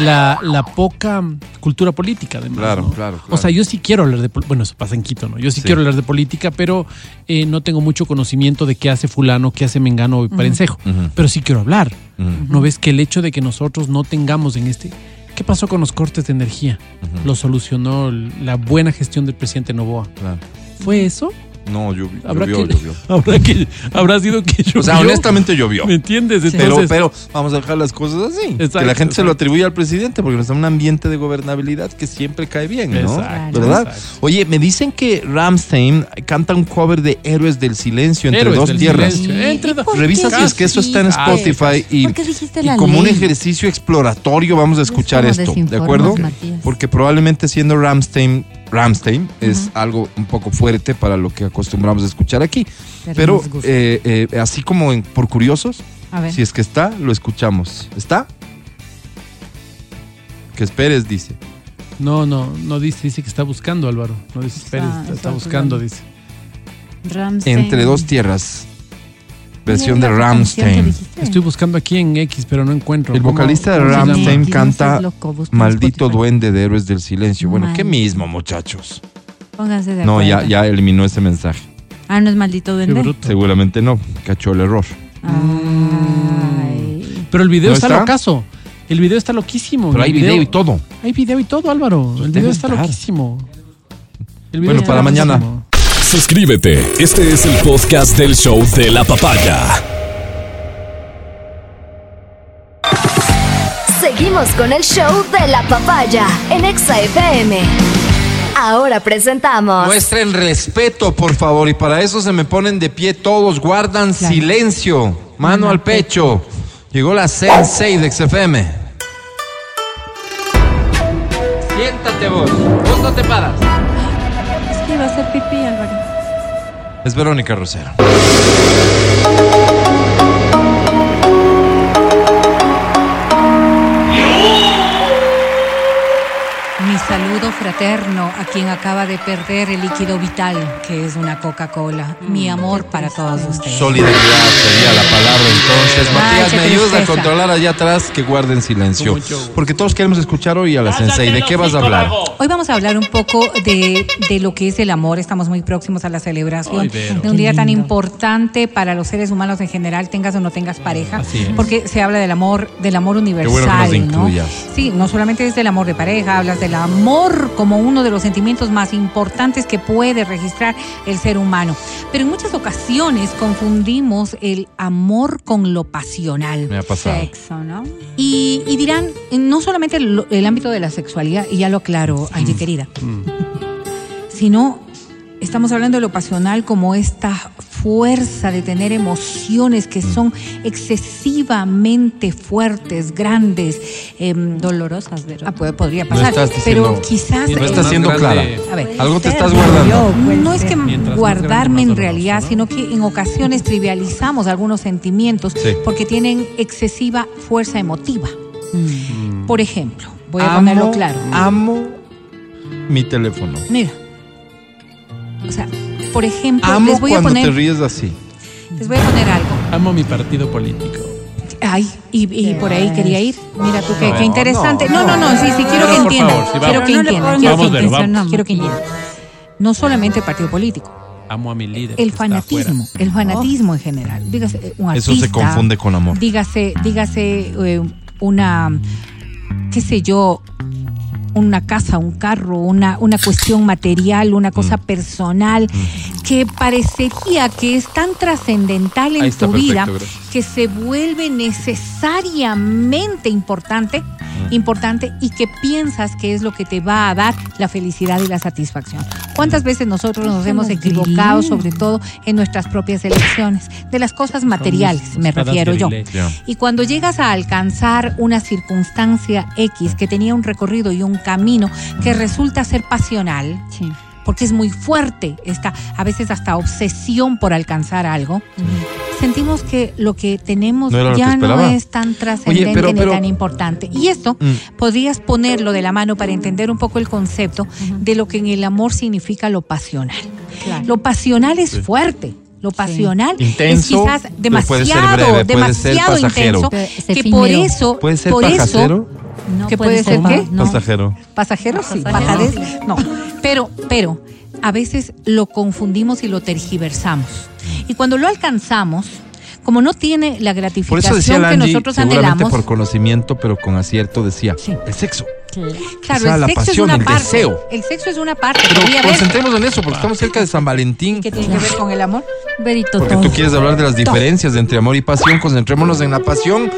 la, la poca cultura política, además. Claro, ¿no? claro, O claro. sea, yo sí quiero hablar de. Bueno, eso pasa en Quito, ¿no? Yo sí, Sí. quiero hablar de política, pero eh, no tengo mucho conocimiento de qué hace Fulano, qué hace Mengano y Parencejo. Ujú. Pero sí quiero hablar. ¿No ves que el hecho de que nosotros no tengamos en este. ¿Qué pasó con los cortes de energía? Lo solucionó la buena gestión del presidente Novoa. Claro. ¿Fue eso? No, llovió, Habrá llovió, que, llovió. habrá que habrá sido que O sea, llovió. honestamente llovió. ¿Me entiendes? Pero, Entonces, pero vamos a dejar las cosas así. que la gente se lo atribuye al presidente porque está en un ambiente de gobernabilidad que siempre cae bien, ¿no? Exacto, ¿Verdad? exacto. Oye, me dicen que Ramstein canta un cover de Héroes del Silencio entre Héroes dos tierras. Entre dos- ¿Por Revisa si es que eso está en? Spotify y, ¿Por qué dijiste y la como un ejercicio exploratorio vamos a escuchar esto, ¿de acuerdo? Matías. Porque probablemente siendo Ramstein, Ramstein es algo un poco fuerte para lo que acostumbramos a escuchar aquí. Pero eh, eh, así como en- por curiosos, A ver. si es que está, lo escuchamos. ¿Está? Que esperes, dice. No, no, no dice, dice que está buscando, Álvaro. No dice, espere, Está- está, está está buscando, buscando. dice. Ramstein. Entre dos tierras. Versión de ¿Cuál era la canción que Ramstein. Estoy buscando aquí en X, pero no encuentro. El ¿Cómo- vocalista de no canta loco, Maldito duende de Héroes del Silencio. Bueno, ¿qué Maldito. mismo, muchachos? Pónganse de No, acuerdo. ya, ya eliminó ese mensaje. Ah, no es maldito Qué duende. bruto. Seguramente no. Cachó el error. Ay. Pero el video ¿No está, está? locazo. El video está loquísimo. Pero hay video y todo. Hay video y todo, Álvaro. El video está estar. loquísimo. El Bueno, está para mañana. Suscríbete. Este es el podcast del show de la papaya. Seguimos con el show de la papaya en Exa FM. Ahora presentamos. Muestren respeto, por favor, y para eso se me ponen de pie todos, guardan Claro. silencio, mano al pecho. Llegó la Sensei de XFM. Siéntate vos, vos no te paras. Hacer pipí, Álvaro. Es Verónica Rosero. Saludo fraterno a quien acaba de perder el líquido vital, que es una Coca-Cola. Mi amor para todos ustedes. Solidaridad sería la palabra entonces. Ay, Matías, qué me ayudas a controlar allá atrás que guarden silencio. Porque todos queremos escuchar hoy a la sensei. ¿De qué vas a hablar? Hoy vamos a hablar un poco de, de lo que es el amor. Estamos muy próximos a la celebración Ay, de un día Qué tan importante para los seres humanos en general, tengas o no tengas pareja, porque se habla del amor, del amor universal, bueno que nos ¿no? incluyas. Sí, no solamente es del amor de pareja, hablas del amor como uno de los sentimientos más importantes que puede registrar el ser humano. Pero en muchas ocasiones confundimos el amor con lo pasional. Me ha pasado. Sexo, ¿no? Y, y dirán, no solamente el, el ámbito de la sexualidad, y ya lo aclaro, Angie querida, sino estamos hablando de lo pasional como esta fuerza de tener emociones que son excesivamente fuertes, grandes, em, Dolorosas, ¿verdad? ah, puede- podría No pasar, pero quizás... No estás siendo clara. grande- A ver, Algo te estás guardando. pues, no es que guardarme en realidad, ¿no? sino que en ocasiones trivializamos algunos sentimientos Sí. porque tienen excesiva fuerza emotiva. Mm. Por ejemplo, voy a Amo- ponerlo claro. Amo mi teléfono. Mira. O sea, por ejemplo, Amo les voy a cuando poner te ríes así. les voy a poner algo. Amo mi partido político. Ay, y, y por ahí quería ir. Mira tú, qué, No, qué interesante. no, No, no, no, sí, sí, quiero No, que entiendan. sí, quiero que entiendan. Quiero que Vamos, Vero, entiendan. vamos. Quiero que entiendan. No solamente el partido político, Amo a mi líder. el fanatismo, el fanatismo en general. Dígase eh, un Eso artista. se confunde con amor. Dígase, dígase eh, una, qué sé yo, una casa, un carro, una, una cuestión material, una cosa Mm. personal, que parecería que es tan trascendental en tu perfecto, vida gracias. que se vuelve necesariamente importante, Mm. importante y que piensas que es lo que te va a dar la felicidad y la satisfacción. ¿Cuántas veces nosotros nos hemos equivocado, sobre todo en nuestras propias elecciones, de las cosas materiales, me refiero yo? Y cuando llegas a alcanzar una circunstancia X que tenía un recorrido y un camino que resulta ser pasional, Sí. porque es muy fuerte esta, a veces hasta obsesión por alcanzar algo, sentimos que lo que tenemos No ya no es tan trascendente pero- ni tan importante. Y esto Mm. podrías ponerlo de la mano para entender un poco el concepto de lo que en el amor significa lo pasional. Claro. Lo pasional es fuerte. Lo pasional Intenso, es quizás demasiado, breve, demasiado intenso, que por eso, Puede ser por pasajero. eso, ¿Qué puede ser qué? No. Pasajero. pasajero sí, Pasajero, no, pero, pero a veces lo confundimos y lo tergiversamos. Y cuando lo alcanzamos, como no tiene la Por eso gratificación decía que nosotros anhelamos, por conocimiento, pero con acierto decía, Sí. el sexo. Claro. claro, o sea, el la sexo pasión, es una el parte. deseo. El sexo es una parte. Pero concentremos en eso, porque estamos cerca de San Valentín. ¿Qué tiene que ver con el amor? Verito Porque todo. tú quieres hablar de las diferencias entre amor y pasión. Concentrémonos en la pasión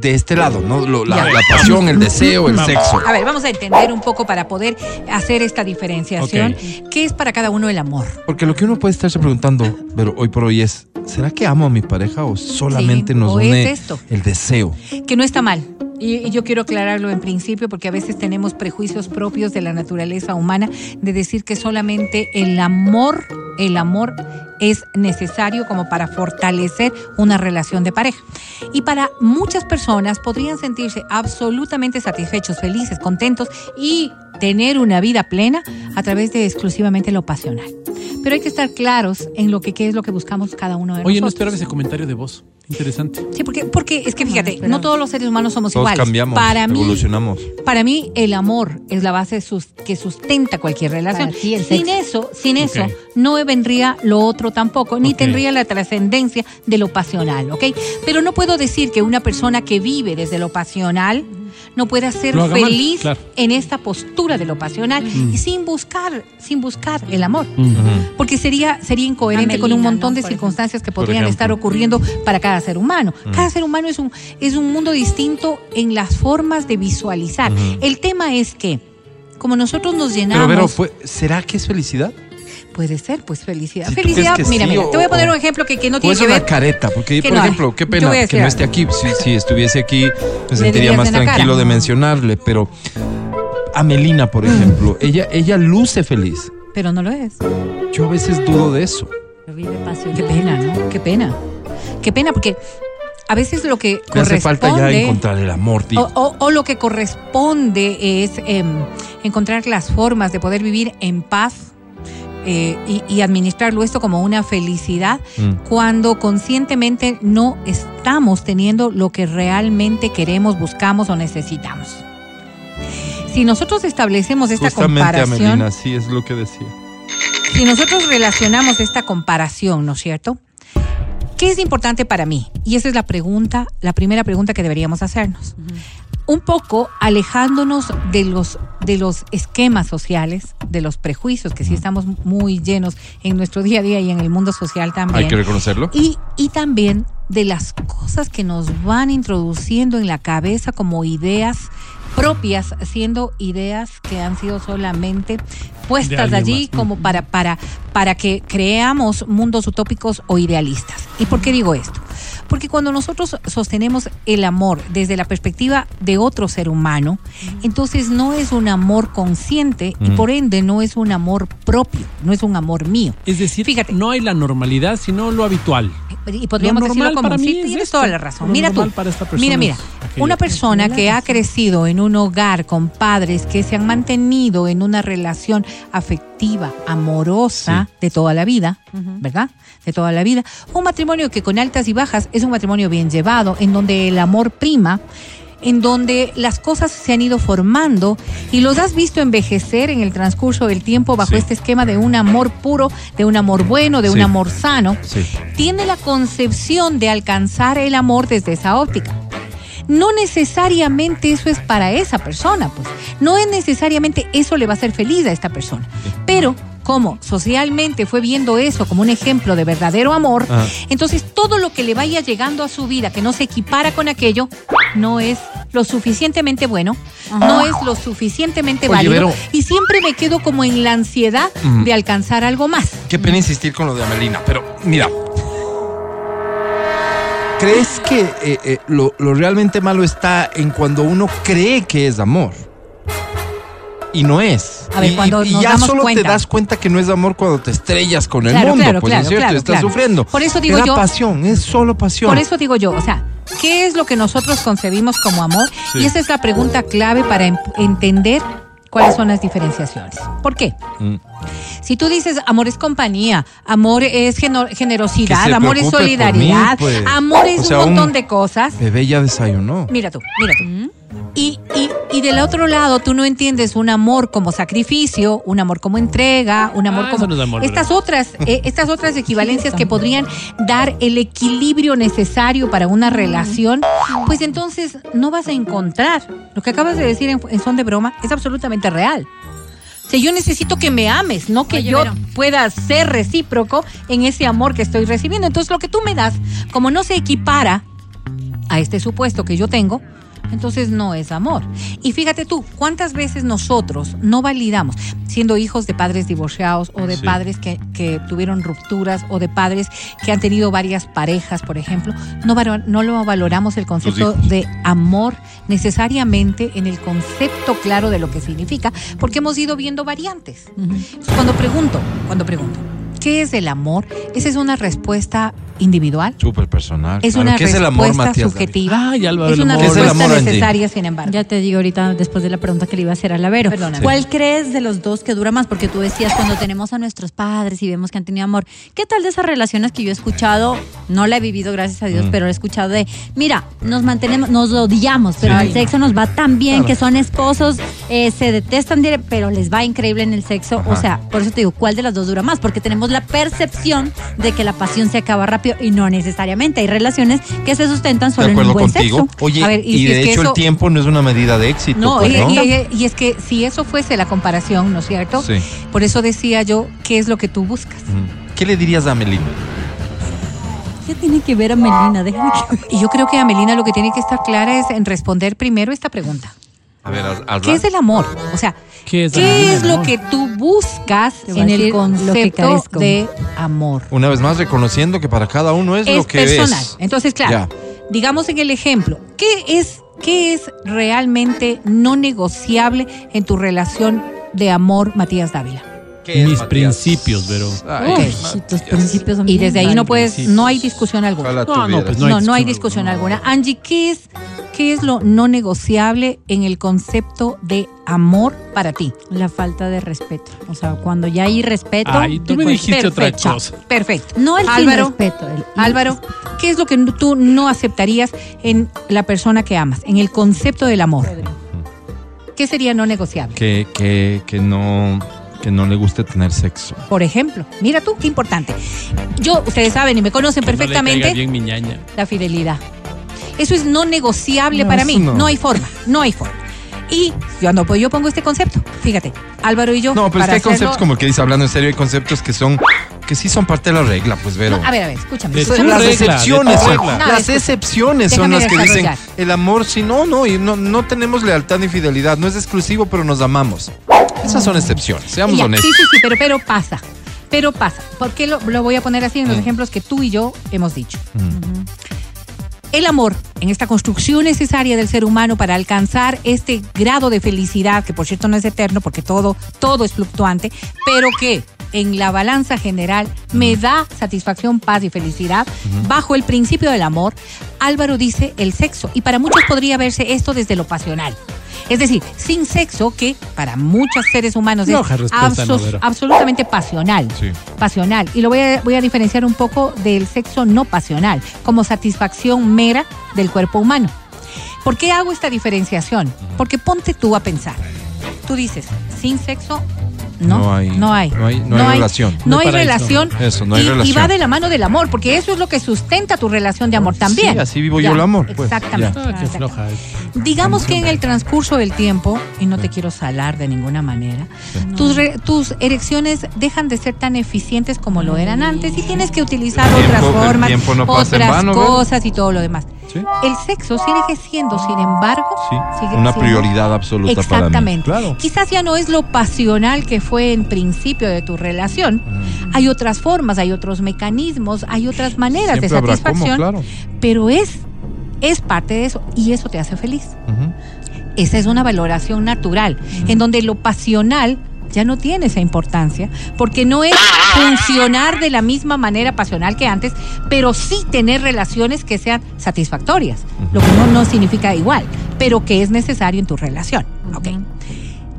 de este lado, ¿no? Lo- la, pasión, el deseo, el sexo. A ver, vamos a entender un poco para poder hacer esta diferenciación. ¿Qué es para cada uno el amor? Porque lo que uno puede estarse preguntando, pero hoy por hoy es, ¿será que amo a mi pareja o solamente Sí, nos o es une esto. el deseo? que no está mal. Y, y yo quiero aclararlo en principio porque a veces tenemos prejuicios propios de la naturaleza humana de decir que solamente el amor, el amor es necesario como para fortalecer una relación de pareja. Y para muchas personas podrían sentirse absolutamente satisfechos, felices, contentos y tener una vida plena a través de exclusivamente lo pasional. Pero hay que estar claros en lo que qué es lo que buscamos cada uno de Oye, no nosotros. esperaba ese comentario de voz. Interesante. Sí, porque, porque es que fíjate, esperaba. no todos los seres humanos somos Todos iguales. cambiamos, para mí, evolucionamos. para mí el amor es la base sus- que sustenta cualquier relación. Ti, sin sexo. eso, sin eso, no vendría lo otro tampoco, ni tendría la trascendencia de lo pasional, ¿ok? Pero no puedo decir que una persona que vive desde lo pasional no pueda ser mal, feliz claro. en esta postura de lo pasional y sin buscar, sin buscar el amor. Mm. Porque sería, sería incoherente con un montón ¿no? de circunstancias que podrían estar ocurriendo para cada ser humano. Mm. Cada ser humano es un, es un mundo distinto en las formas de visualizar. El tema es que, como nosotros nos Pero llenamos, Vero, fue- ¿será que es felicidad? Puede ser, pues felicidad. Si felicidad, mira, sí mira, o- te voy a poner un ejemplo que, que no tiene es que una ver. careta, porque, que por no hay. ejemplo, qué pena que no esté aquí. Si, si estuviese aquí, me sentiría más cara. tranquilo de mencionarle, pero Amelina, por ejemplo, ella, ella luce feliz. Pero no lo es. Yo a veces dudo de eso. Qué pena, ¿no? Qué pena. Qué pena porque a veces lo que Me hace falta ya corresponde encontrar el amor, tío. o, o- o lo que corresponde es em, encontrar las formas de poder vivir en paz eh, y, y administrarlo esto como una felicidad Mm. cuando conscientemente no estamos teniendo lo que realmente queremos, buscamos o necesitamos. Si nosotros establecemos esta Justamente, comparación, Amelina, sí es lo que decía. si nosotros relacionamos esta comparación, ¿no es cierto? ¿Qué es importante para mí? Y esa es la pregunta, la primera pregunta que deberíamos hacernos. Un poco alejándonos de los, de los esquemas sociales, de los prejuicios, que sí estamos muy llenos en nuestro día a día y en el mundo social también. Hay que reconocerlo. Y, y también de las cosas que nos van introduciendo en la cabeza como ideas propias, siendo ideas que han sido solamente puestas allí más. como para, para, para que creamos mundos utópicos o idealistas. ¿Y por qué digo esto? Porque cuando nosotros sostenemos el amor desde la perspectiva de otro ser humano, entonces no es un amor consciente y por ende no es un amor propio, no es un amor mío. Es decir, Fíjate. no hay la normalidad, sino lo habitual. Y podríamos Lo decirlo como sí, es tienes esto. toda la razón. Lo Mira tú, normal para esta persona mira, mira, una persona que ha crecido en un hogar con padres que se han mantenido en una relación afectiva, amorosa de toda la vida, ¿verdad? De toda la vida. Un matrimonio que con altas y bajas es un matrimonio bien llevado, en donde el amor prima en donde las cosas se han ido formando y los has visto envejecer en el transcurso del tiempo bajo Sí. este esquema de un amor puro, de un amor bueno, de un amor sano Sí. tiene la concepción de alcanzar el amor desde esa óptica. No necesariamente eso es para esa persona, pues. No es necesariamente eso le va a hacer feliz a esta persona. Pero como socialmente fue viendo eso como un ejemplo de verdadero amor, Ajá. entonces todo lo que le vaya llegando a su vida que no se equipara con aquello, no es lo suficientemente bueno, no es lo suficientemente Oye, válido Vero. y siempre me quedo como en la ansiedad de alcanzar algo más. Qué pena insistir con lo de Amelina, pero mira. ¿Crees que eh, eh, lo, lo realmente malo está en cuando uno cree que es amor? Y no es. A ver, y, cuando y nos ya damos solo cuenta. te das cuenta que no es amor cuando te estrellas con el mundo, claro, pues ¿no es cierto? Estás sufriendo. Por eso digo Era yo- pasión, es solo pasión. Por eso digo yo, o sea, ¿qué es lo que nosotros concebimos como amor? Sí. Y esa es la pregunta clave para em- entender cuáles son las diferenciaciones. ¿Por qué? Mm. Si tú dices amor es compañía, amor es generosidad, amor es solidaridad, mí, pues. amor es O sea, un montón un- de cosas. Bebé ya desayunó. Mira tú, mira tú. Y, y, y del otro lado, tú no entiendes un amor como sacrificio, un amor como entrega, un amor Ah, como eso no es amor, estas otras, eh, estas otras equivalencias que podrían dar el equilibrio necesario para una relación, pues entonces no vas a encontrar. Lo que acabas de decir en, en son de broma es absolutamente real. O sea, yo necesito que me ames, no que Oye, yo Vero. pueda ser recíproco en ese amor que estoy recibiendo. Entonces, lo que tú me das, como no se equipara a este supuesto que yo tengo, entonces no es amor. Y fíjate tú, ¿cuántas veces nosotros no validamos, siendo hijos de padres divorciados o de Sí. padres que, que tuvieron rupturas o de padres que han tenido varias parejas, por ejemplo, no, lo valoramos el concepto de amor necesariamente en el concepto claro de lo que significa, porque hemos ido viendo variantes. Cuando pregunto, cuando pregunto, ¿qué es el amor? Esa es una respuesta individual. Súper personal. Es claro. una ¿Qué es el respuesta amor, Matías? Subjetiva. Es una amor. ¿Qué es el respuesta amor, necesaria, sin embargo. Ya te digo ahorita después de la pregunta que le iba a hacer a la Vero. Perdóname. ¿Cuál crees de los dos que dura más? Porque tú decías cuando tenemos a nuestros padres y vemos que han tenido amor. ¿Qué tal de esas relaciones que yo he escuchado? No la he vivido, gracias a Dios, Mm. pero he escuchado de, mira, nos mantenemos, nos odiamos, pero Sí. el sexo nos va tan bien, Claro. que son esposos, eh, se detestan, pero les va increíble en el sexo. O sea, por eso te digo, ¿cuál de las dos dura más? Porque tenemos la percepción de que la pasión se acaba rápido y no necesariamente. Hay relaciones que se sustentan De solo en un buen contigo. sexo. Oye, A ver, y, y si de hecho eso- el tiempo no es una medida de éxito. No, pues, y, ¿no? y- y es que si eso fuese la comparación, ¿no es cierto? Sí. Por eso decía yo, ¿qué es lo que tú buscas? ¿Qué le dirías a Amelina? ¿Qué tiene que ver a Melina? Déjame que... Y yo creo que Amelina lo que tiene que estar clara es en responder primero esta pregunta. A ver. ¿Qué es el amor? O sea, ¿Qué es, ¿qué Amelina, es lo que tú buscas en el concepto de amor? Una vez más, reconociendo que para cada uno es, Es lo que personal. es. Entonces, claro, Ya. digamos en el ejemplo, ¿qué es, ¿qué es realmente no negociable en tu relación de amor, Matías Dávila? ¿Qué es, mis Matías? principios, pero. Ay, Matías. tus principios son Y desde ahí no puedes, principios. no hay discusión alguna. No, no, pues No, no hay hay discusión alguna. Angie, ¿qué es, ¿qué es lo no negociable en el concepto de amor para ti? La falta de respeto. O sea, cuando ya hay respeto. Ay, tú me pues, dijiste otra Perfecto, cosa. Perfecto. No el sin Álvaro, respeto. el- Álvaro, ¿qué es lo que tú no aceptarías en la persona que amas, en el concepto del amor? ¿Qué sería no negociable? Que, que, que no que no le guste tener sexo. Por ejemplo, mira tú, qué importante. Yo, ustedes saben y me conocen Que perfectamente, bien mi ñaña. la fidelidad. Eso es no negociable No, para mí. No. no. hay forma, no hay forma. Y yo no, pues yo pongo este concepto. Fíjate, Álvaro y yo. No, pero es para que hay hacerlo- conceptos como el que dice, hablando en serio, hay conceptos que son que sí son parte de la regla, pues, Vero. No, a ver, a ver, escúchame. Tu las excepciones, son. No, las excepciones son las que dicen el amor, si no, no, y no, no tenemos lealtad ni fidelidad, no es exclusivo, pero nos amamos. Esas son excepciones, seamos Ya, honestos. Sí, sí, sí, pero, pero pasa. Pero pasa. ¿Por qué lo, lo voy a poner así en los Mm. ejemplos que tú y yo hemos dicho? Mm. El amor, en esta construcción necesaria del ser humano para alcanzar este grado de felicidad, que por cierto no es eterno porque todo, todo es fluctuante, pero que en la balanza general me da satisfacción, paz y felicidad, bajo el principio del amor, Álvaro dice el sexo. Y para muchos podría verse esto desde lo pasional. Es decir, sin sexo, que para muchos seres humanos No, es no, absolutamente pasional. Sí. Pasional. Y lo voy a, voy a diferenciar un poco del sexo no pasional, como satisfacción mera del cuerpo humano. ¿Por qué hago esta diferenciación? Porque ponte tú a pensar. Tú dices, sin sexo, no, No hay- no hay, no hay- no hay relación. No hay relación. Eso, no hay y, y relación. va de la mano del amor, porque eso es lo que sustenta tu relación de amor también. Sí, así vivo yo el amor, pues, Exactamente. Ah, qué exactamente. floja. Digamos que en el transcurso del tiempo, y no te quiero salar de ninguna manera, tus, re- tus erecciones dejan de ser tan eficientes como lo eran antes y tienes que utilizar El otras tiempo- formas, no otras cosas y todo lo demás. Sí. El sexo sigue siendo, sin embargo, Sí, sigue una siendo- prioridad absoluta para mí. Exactamente. Claro. Quizás ya no es lo pasional que fue en principio de tu relación. Mm. Hay otras formas, hay otros mecanismos, hay otras maneras Siempre de satisfacción, cómo, claro. pero es, es parte de eso y eso te hace feliz. Esa es una valoración natural, en donde lo pasional ya no tiene esa importancia, porque no es funcionar de la misma manera pasional que antes, pero sí tener relaciones que sean satisfactorias, lo que no, no significa igual, pero que es necesario en tu relación. ¿ok?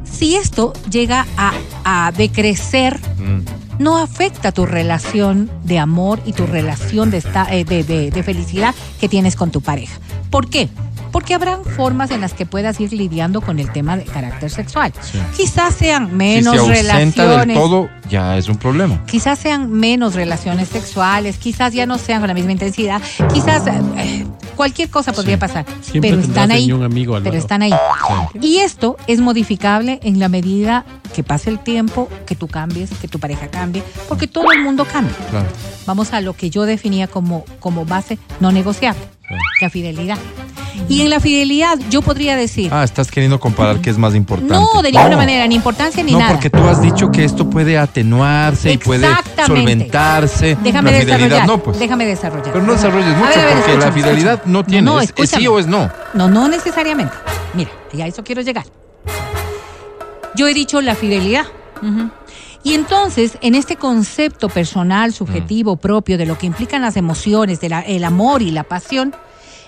Si esto llega a, a decrecer, Mm. no afecta tu relación de amor y tu relación de, esta- eh, de, de- de felicidad que tienes con tu pareja. ¿Por qué? Porque habrán formas en las que puedas ir lidiando con el tema de carácter sexual. Sí. Quizás sean menos si se ausenta del relaciones. todo, ya es un problema. Quizás sean menos relaciones sexuales, quizás ya no sean con la misma intensidad, quizás eh, cualquier cosa podría pasar, Siempre pero están ahí, un amigo, pero están ahí. Y esto es modificable en la medida que pase el tiempo, que tú cambies, que tu pareja cambie, porque todo el mundo cambia. Claro. Vamos a lo que yo definía como, como base no negociable, la fidelidad. Y en la fidelidad yo podría decir, Ah, estás queriendo comparar qué es más importante. no, de ninguna manera, ni importancia ni no, nada. porque tú has dicho que esto puede atenuarse y puede solventarse. Déjame la fidelidad desarrollar. no, pues. Déjame desarrollar. Pero no desarrolles mucho ver, porque la fidelidad no tiene. No, es, es sí o es no. No, no necesariamente. Mira, y a eso quiero llegar. Yo he dicho la fidelidad. Y entonces, en este concepto personal, subjetivo, Mm. propio, de lo que implican las emociones, del el amor y la pasión,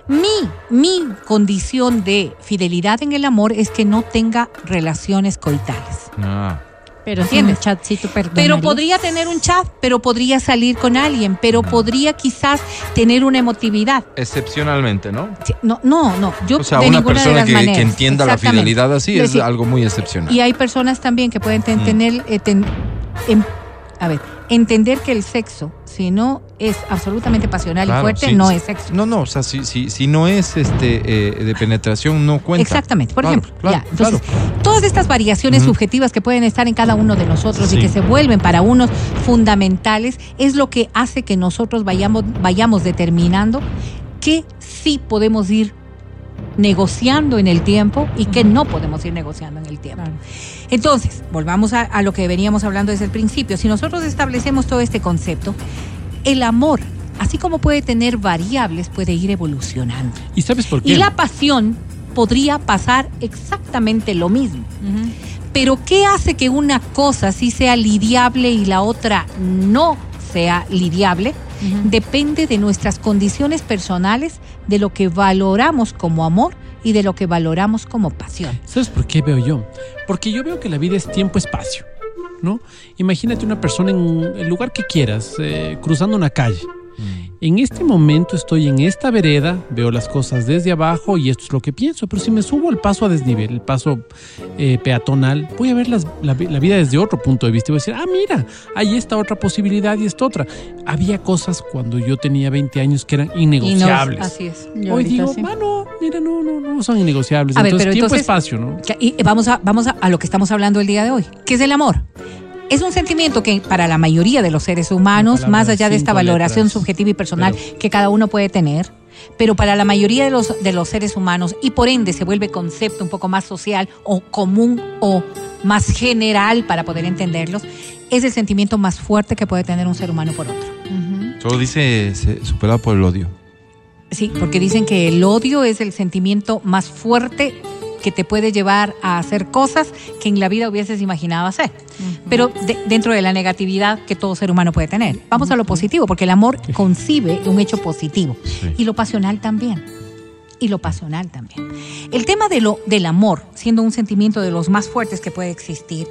mi, mi condición de fidelidad en el amor es que no tenga relaciones coitales. Ah, Pero ¿Entiendes? un chatcito Pero perdonaría. podría tener un chat, pero podría salir con alguien, pero podría quizás tener una emotividad. excepcionalmente, ¿no? Sí, No, no, no. Yo O sea, de una persona las que, entienda la fidelidad así Es algo muy excepcional. Y hay personas también que pueden ten- Mm. tener, eh, ten- em- a ver, entender que el sexo, si no es absolutamente pasional Claro, y fuerte, no es sexo. No, no, o sea, si, si, si no es este eh, de penetración, no cuenta. Exactamente, por Claro, ejemplo. claro, ya, entonces, claro. todas estas variaciones subjetivas que pueden estar en cada uno de nosotros y que se vuelven para unos fundamentales es lo que hace que nosotros vayamos, vayamos determinando que sí podemos ir negociando en el tiempo y que no podemos ir negociando en el tiempo. Claro. Entonces, volvamos a, a lo que veníamos hablando desde el principio. Si nosotros establecemos todo este concepto, el amor, así como puede tener variables, puede ir evolucionando. ¿Y sabes por qué? Y la pasión podría pasar exactamente lo mismo. Pero ¿qué hace que una cosa sí sea lidiable y la otra no sea lidiable? Depende de nuestras condiciones personales, de lo que valoramos como amor y de lo que valoramos como pasión. ¿Sabes por qué veo yo? Porque yo veo que la vida es tiempo-espacio, ¿no? Imagínate una persona en el lugar que quieras, eh, cruzando una calle. En este momento estoy en esta vereda, veo las cosas desde abajo y esto es lo que pienso, pero si me subo el paso a desnivel, el paso eh, peatonal, voy a ver las- la, vi- la vida desde otro punto de vista y voy a decir, ah, mira, hay esta otra posibilidad y esta otra. Había cosas cuando yo tenía 20 años que eran no- innegociables. así es. Y Hoy digo, sí. "Ah, no, mira, no, no, no son innegociables. A ver, entonces, pero tiempo, entonces- espacio, ¿no? Que- Y vamos a, vamos a, a lo que estamos hablando el día de hoy. ¿Qué es el amor? Es un sentimiento que para la mayoría de los seres humanos, más allá de esta valoración letras. subjetiva y personal Pero- que cada uno puede tener, pero para la mayoría de los, de los seres humanos y por ende se vuelve concepto un poco más social o común o más general para poder entenderlos, es el sentimiento más fuerte que puede tener un ser humano por otro. Solo dice se- superado por el odio. Sí, porque dicen que el odio es el sentimiento más fuerte que te puede llevar a hacer cosas que en la vida hubieses imaginado hacer. Pero de- dentro de la negatividad que todo ser humano puede tener. Vamos a lo positivo, porque el amor concibe un hecho positivo. Y lo pasional también. Y lo pasional también. El tema de lo, del amor, siendo un sentimiento de los más fuertes que puede existir,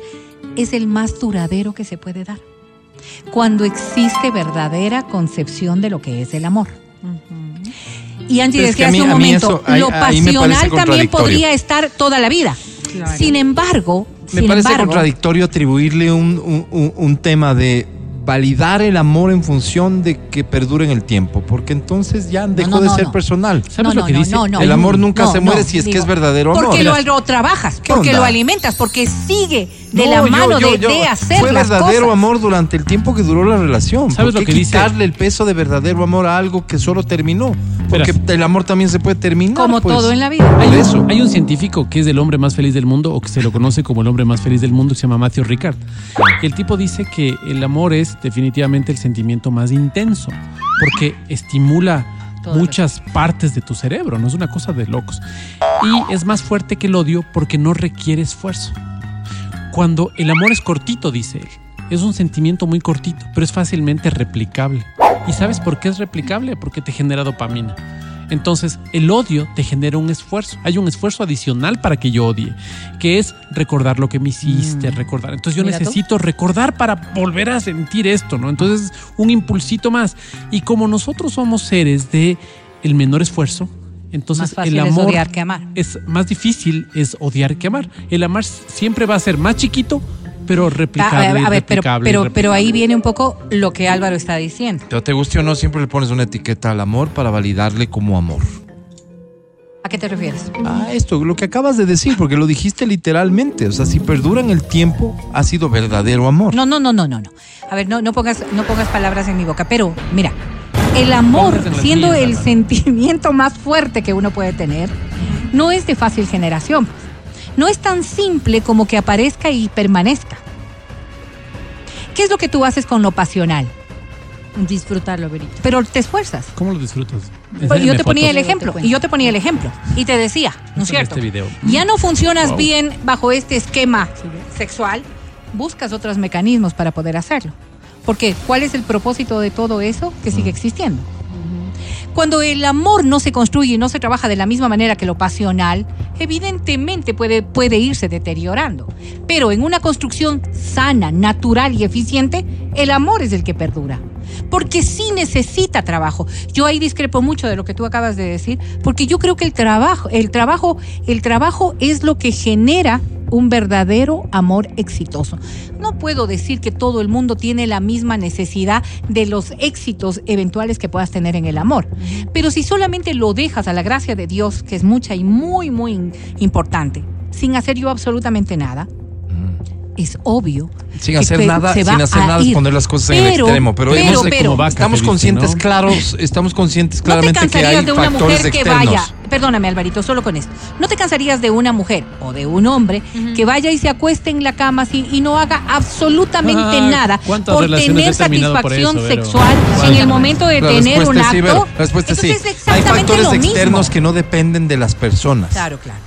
es el más duradero que se puede dar. Cuando existe verdadera concepción de lo que es el amor. Y Angie decía hace un momento, eso, ahí- lo ahí pasional también podría estar toda la vida. Sin embargo, Me sin parece embargo, contradictorio atribuirle un, un- un- un tema de validar el amor en función de que perdure en el tiempo, porque entonces ya dejó no, de no, ser no. personal. ¿Sabes No, lo que no, dice? no, no. el amor nunca No, se muere no, si es que es verdadero amor. Porque lo, trabajas, ¿Qué porque onda? lo alimentas, porque sigue de No, la yo- mano yo- de, yo- de hacer Fue las verdadero cosas. amor durante el tiempo que duró la relación. ¿Sabes ¿Por lo que dice? quitarle el peso de verdadero amor a algo que solo terminó? Porque Verás. el amor también se puede terminar. Como pues. todo en la vida. Hay eso. hay un científico que es el hombre más feliz del mundo o que se lo conoce como el hombre más feliz del mundo que se llama Matthew Ricard. Y el tipo dice que el amor es definitivamente el sentimiento más intenso porque estimula muchas partes de tu cerebro, no es una cosa de locos. Y es más fuerte que el odio porque no requiere esfuerzo. Cuando el amor es cortito, dice él, es un sentimiento muy cortito, pero es fácilmente replicable. ¿Y sabes por qué es replicable? Porque te genera dopamina. Entonces, el odio te genera un esfuerzo. Hay un esfuerzo adicional para que yo odie, que es recordar lo que me hiciste, recordar. Entonces, yo Mm. Mira tú. necesito recordar para volver a sentir esto, ¿no? Entonces, un impulsito más. Y como nosotros somos seres de el menor esfuerzo, entonces Más fácil el es amor odiar que amar. es más difícil es odiar que amar. El amar siempre va a ser más chiquito, pero A replicable. ver, a ver, pero, replicable, pero, replicable. pero ahí viene un poco lo que Álvaro está diciendo. Pero te guste o no, siempre le pones una etiqueta al amor para validarle como amor. ¿A qué te refieres? Ah, esto, lo que acabas de decir, porque lo dijiste literalmente. O sea, si perdura en el tiempo, ha sido verdadero amor. No, no, no, no, no, no. A ver, no, no pongas, no pongas palabras en mi boca, pero mira, el amor, siendo el sentimiento más fuerte que uno puede tener, no es de fácil generación. No es tan simple como que aparezca y permanezca. ¿Qué es lo que tú haces con lo pasional? Disfrutarlo, Berito. Pero te esfuerzas. ¿Cómo lo disfrutas? Pues yo te ponía el ejemplo, Yo te y yo te ponía el ejemplo, y te decía, ¿no es Muéstrame cierto? Este video. Ya no funcionas Wow. bien bajo este esquema sexual, buscas otros mecanismos para poder hacerlo. Porque, ¿cuál es el propósito de todo eso que sigue existiendo? Cuando el amor no se construye y no se trabaja de la misma manera que lo pasional, evidentemente puede, puede irse deteriorando. Pero en una construcción sana, natural y eficiente, el amor es el que perdura. Porque sí necesita trabajo. Yo ahí discrepo mucho de lo que tú acabas de decir, porque yo creo que el trabajo, el trabajo, el trabajo es lo que genera un verdadero amor exitoso. No puedo decir que todo el mundo tiene la misma necesidad de los éxitos eventuales que puedas tener en el amor. Pero si solamente lo dejas a la gracia de Dios, que es mucha y muy, muy importante, sin hacer yo absolutamente nada, es obvio. Sin hacer nada, sin hacer nada es ir. poner las cosas en el Pero- extremo. Pero, pero, hemos- pero- como vaca, estamos conscientes, ¿no? claros, estamos conscientes ¿No te claramente que hay de una factores mujer que externos. vaya, perdóname Alvarito, solo con esto, ¿no te cansarías de una mujer o de un hombre que vaya y se acueste en la cama así, y no haga absolutamente Ah, nada ¿cuántas por tener por satisfacción eso, sexual en el momento de La tener un sí, acto? Vero, la respuesta es sí. Entonces es Hay exactamente factores lo mismo. externos que no dependen de las personas. Claro, claro.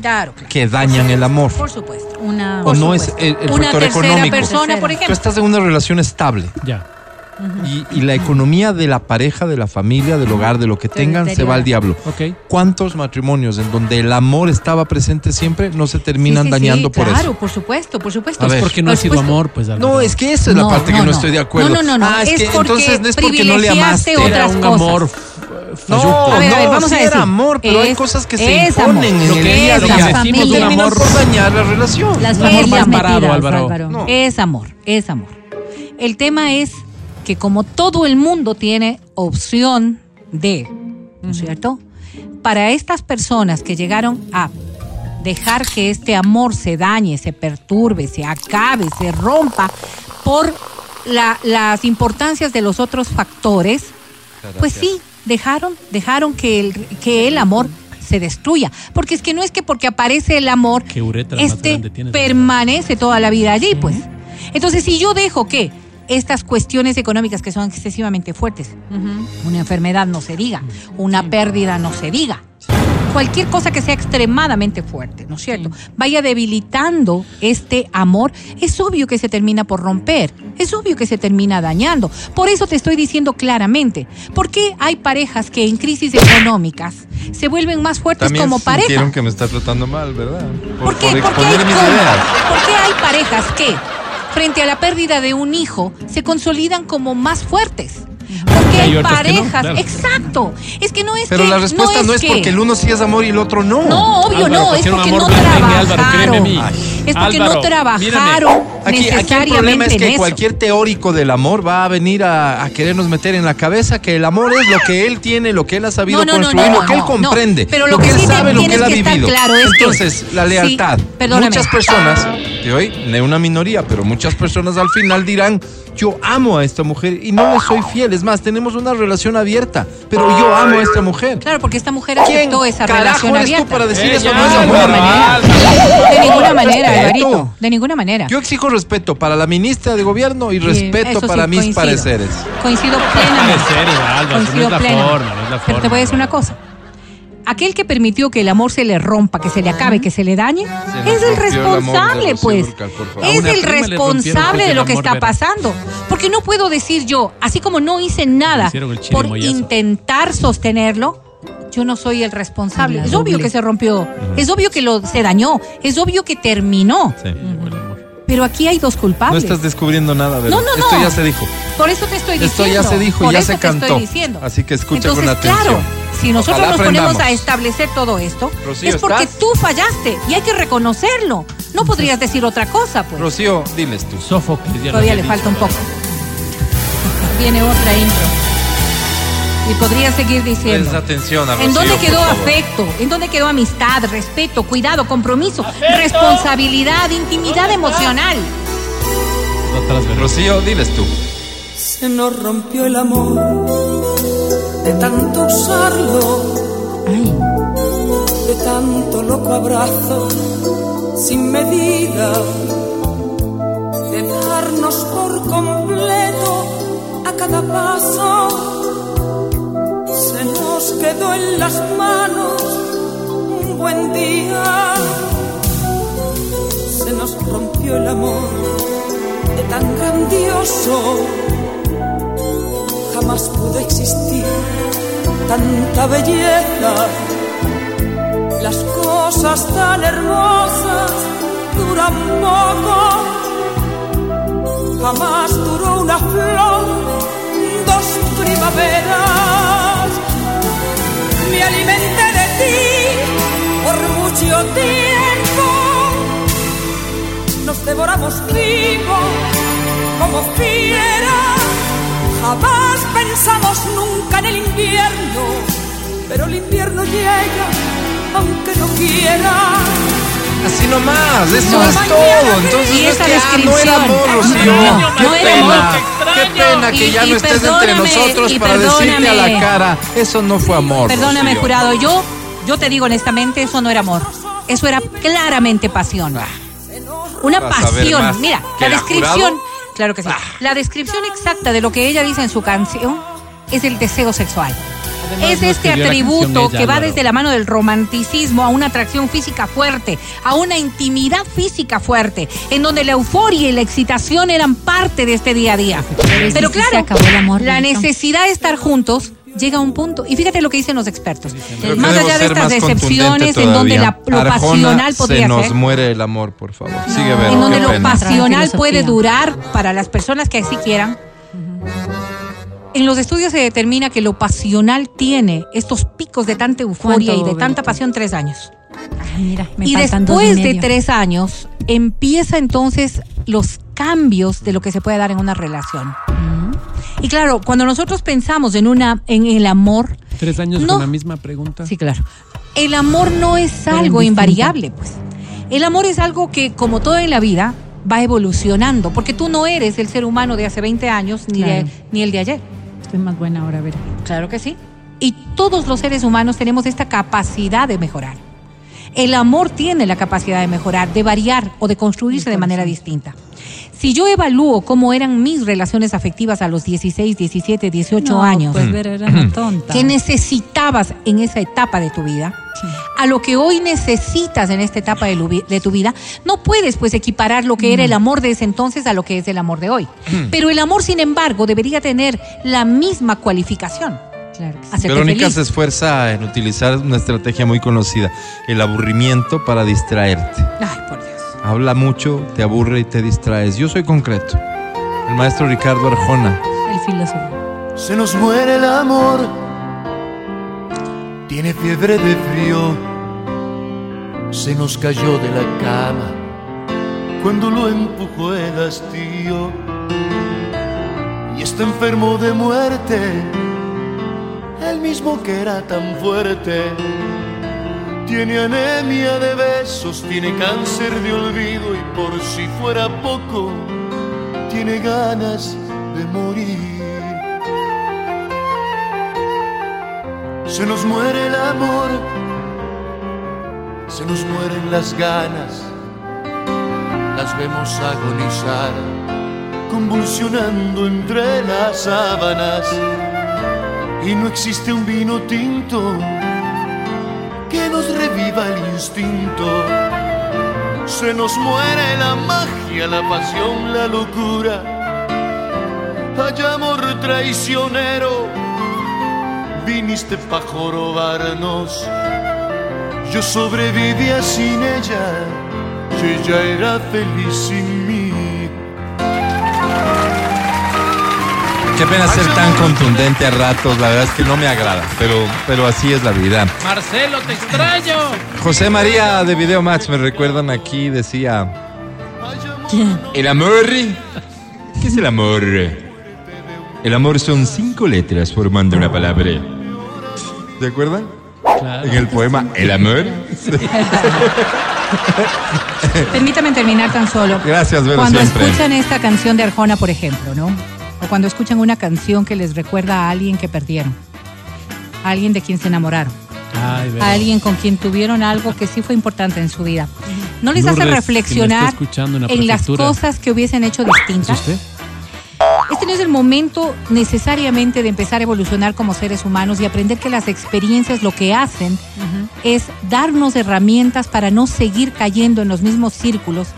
Claro, claro. que dañan el amor. Por supuesto. Una, O no es supuesto. el, el Una factor tercera económico. persona, por Tú ejemplo. estás en una relación estable Ya. Y, y la economía de la pareja, de la familia, del hogar, de lo que tengan, se va al diablo. Ok. ¿Cuántos matrimonios en donde el amor estaba presente siempre no se terminan Sí, sí, dañando sí, por claro, eso? por supuesto, por supuesto. A ver. Porque no Por ha sido supuesto. amor, pues. No, es que esa es la No, parte que no, no, no. estoy de acuerdo. No, no, no, no. Ah, es, Es que porque entonces no es porque no le amaste. otras Era un cosas. amor No, falluco. A ver, a ver, no, vamos sí a decir. era amor, pero hay Es- cosas que se es amor. imponen Lo en el día a es día. terminan amor- por dañar la relación. Las amor familias. Álvaro. No. Es amor, es amor. El tema es que como todo el mundo tiene opción de, ¿no es cierto? Para estas personas que llegaron a dejar que este amor se dañe, se perturbe, se acabe, se rompa por la- las importancias de los otros factores, pues sí, dejaron, dejaron que el, que el amor se destruya. Porque es que no es que porque aparece el amor, este permanece toda la vida allí, pues. Entonces, si yo dejo que estas cuestiones económicas que son excesivamente fuertes, una enfermedad no se diga, una pérdida no se diga, cualquier cosa que sea extremadamente fuerte, ¿no es cierto? Vaya debilitando este amor, es obvio que se termina por romper, es obvio que se termina dañando. Por eso te estoy diciendo claramente, ¿por qué hay parejas que en crisis económicas se vuelven más fuertes También como pareja? que me está tratando mal, ¿verdad? Por, ¿Por qué? por ¿Por qué hay exponer mis cómo? ideas. ¿Por qué hay parejas que, frente a la pérdida de un hijo, se consolidan como más fuertes? Porque hay no, parejas, claro. exacto. Es que no es Pero que la respuesta no es, que- porque el uno sí es amor y el otro no. No, obvio Álvaro, no, es porque no trabajaron. Es porque no trabajaron Aquí, aquí el problema es en que eso. cualquier teórico del amor va a venir a, a querernos meter en la cabeza que el amor es lo que él tiene, lo que él ha sabido No, no, no, construir, no, lo que él comprende, no. Pero lo, lo que, que él sí sabe, lo que él ha vivido. claro es que- Entonces, la lealtad. muchas personas, de hoy, de una minoría, pero muchas personas al final dirán, yo amo a esta mujer y no le soy fiel. Es más, tenemos una relación abierta, pero yo amo a esta mujer. Claro, porque esta mujer ¿Quién aceptó esa relación eres tú abierta. para decir Eh, eso ya, no es de amor? ninguna manera. De ninguna manera. Alvarito. De ninguna manera. Yo exijo respeto para la ministra de gobierno y respeto sí, para mis coincido. pareceres. Coincido plenamente. Pareceres, Álvaro, no Coincido es la plenamente. forma, no es la Pero te forma. voy a decir una cosa. Aquel que permitió que el amor se le rompa, que se le acabe, que se le dañe, es el responsable, pues. Es el responsable de lo que está Vera. pasando. Porque no puedo decir yo, así como no hice nada por intentar sostenerlo, yo no soy el responsable. La Es obvio que se rompió, es obvio que lo, se dañó, es obvio que terminó. Sí. Amor. Pero aquí hay dos No culpables. estás descubriendo nada, ¿verdad? No, no, Esto no. ya se dijo. Por eso te estoy diciendo. Esto ya se dijo, Por ya eso se te estoy cantó. diciendo. Así que escucha Entonces, con atención. Claro, si nosotros Ojalá nos ponemos a establecer todo esto, Rocío, es porque ¿estás? tú fallaste y hay que reconocerlo. No podrías decir otra cosa, pues. Rocío, diles tú. Sófocles Todavía le falta un poco. Viene otra intro. Y podría seguir diciendo. Presta atención a Rocío, ¿En dónde por quedó favor. afecto? ¿En dónde quedó amistad, respeto, cuidado, compromiso, responsabilidad, intimidad emocional? Veces. Rocío, diles tú. Se nos rompió el amor de tanto usarlo, de tanto loco abrazo sin medida, de darnos por completo a cada paso. Nos quedó en las manos un buen día, se nos rompió el amor de tan grandioso jamás pudo existir tanta belleza. Las cosas tan hermosas duran poco. Jamás duró una flor, dos primaveras. Me alimenté de ti por mucho tiempo. Nos devoramos vivos como fieras. Jamás pensamos nunca en el invierno, pero el invierno llega aunque no quiera. Así nomás, eso No, es todo. Entonces y es que ah, no era amor. Rocío. No, qué pena, amor. qué pena que Y- ya y no estés entre nosotros para decirte a la cara, eso no fue amor. Perdóname, Rocío. jurado, yo, yo te digo honestamente, eso no era amor. Eso era claramente pasión. Una Vas a ver pasión. Mira, la descripción, jurado. claro que sí. La descripción exacta de lo que ella dice en su canción es el deseo sexual. Además, es este atributo ella, que va Álvaro. desde la mano del romanticismo a una atracción física fuerte, a una intimidad física fuerte, en donde la euforia y la excitación eran parte de este día a día. Pero se claro, acabó el amor, la necesidad de estar juntos llega a un punto. Y fíjate lo que dicen los expertos. Más allá de estas decepciones en donde la, lo pasional podría se nos ser. muere el amor, por favor. Sigue, Vero, en donde lo pena. pasional puede durar para las personas que así quieran. En los estudios se determina que lo pasional tiene estos picos de tanta euforia y ¿Cuánto, de tanta Benito? pasión tres años. Ay, mira, me y faltan dos después y de tres años empieza entonces los cambios de lo que se puede dar en una relación. Y claro, cuando nosotros pensamos en una en el amor, Tres años No. con la misma pregunta. Sí, claro. El amor no es algo invariable, pues. El amor es algo que, como todo en la vida, va evolucionando, porque tú no eres el ser humano de hace 20 años ni, Claro. de- ni el de ayer. Más buena ahora, a ver. Claro que sí. Y todos los seres humanos tenemos esta capacidad de mejorar. El amor tiene la capacidad de mejorar, de variar o de construirse de manera distinta. Si yo evalúo cómo eran mis relaciones afectivas a los 16, 17, 18 No, años, Pues ver, era una tonta. ¿Qué necesitabas en esa etapa de tu vida? Sí. A lo que hoy necesitas en esta etapa de, de tu vida, no puedes pues equiparar lo que era el amor de ese entonces a lo que es el amor de hoy. Pero el amor, sin embargo, debería tener la misma cualificación. Claro que sí. Verónica feliz. se esfuerza en utilizar una estrategia muy conocida, el aburrimiento para distraerte. Ay, por Dios. Habla mucho, te aburre y te distraes. Yo soy concreto. El maestro Ricardo Arjona. El filósofo. Se nos muere el amor, tiene fiebre de frío, se nos cayó de la cama. Cuando lo empujó el hastío. Y está enfermo de muerte, el mismo que era tan fuerte. Tiene anemia de besos, tiene cáncer de olvido. Y por si fuera poco, tiene ganas de morir. Se nos muere el amor, se nos mueren las ganas, las vemos agonizar, convulsionando entre las sábanas. Y no existe un vino tinto que nos reviva el instinto. Se nos muere la magia, la pasión, la locura. Hay amor traicionero viniste pa' jorobarnos. Yo sobrevivía sin ella, y ella era feliz sin mí. Qué pena ser tan contundente a ratos, la verdad es que no me agrada, pero, pero así es la vida. Marcelo, te extraño. José María de Video Match, me recuerdan aquí, decía, ¿Quién? el amor, ¿qué es el amor? El amor son cinco letras formando una palabra. ¿Se acuerdan? Claro. En el poema El amor. Permítame terminar tan solo. Gracias, Vero, Cuando siempre. escuchan esta canción de Arjona, por ejemplo, ¿no? O cuando escuchan una canción que les recuerda a alguien que perdieron, a alguien de quien se enamoraron, Ay, a alguien con quien tuvieron algo que sí fue importante en su vida. ¿No les hace Lourdes, reflexionar en la en las cosas que hubiesen hecho ¿Es distintas? usted? Este no es el momento necesariamente de empezar a evolucionar como seres humanos y aprender que las experiencias lo que hacen es darnos herramientas para no seguir cayendo en los mismos círculos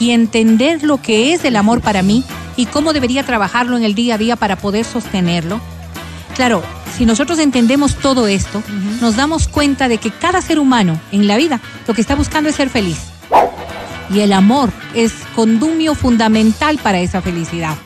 y entender lo que es el amor para mí y cómo debería trabajarlo en el día a día para poder sostenerlo. Claro, si nosotros entendemos todo esto, nos damos cuenta de que cada ser humano en la vida lo que está buscando es ser feliz. Y el amor es condumio fundamental para esa felicidad.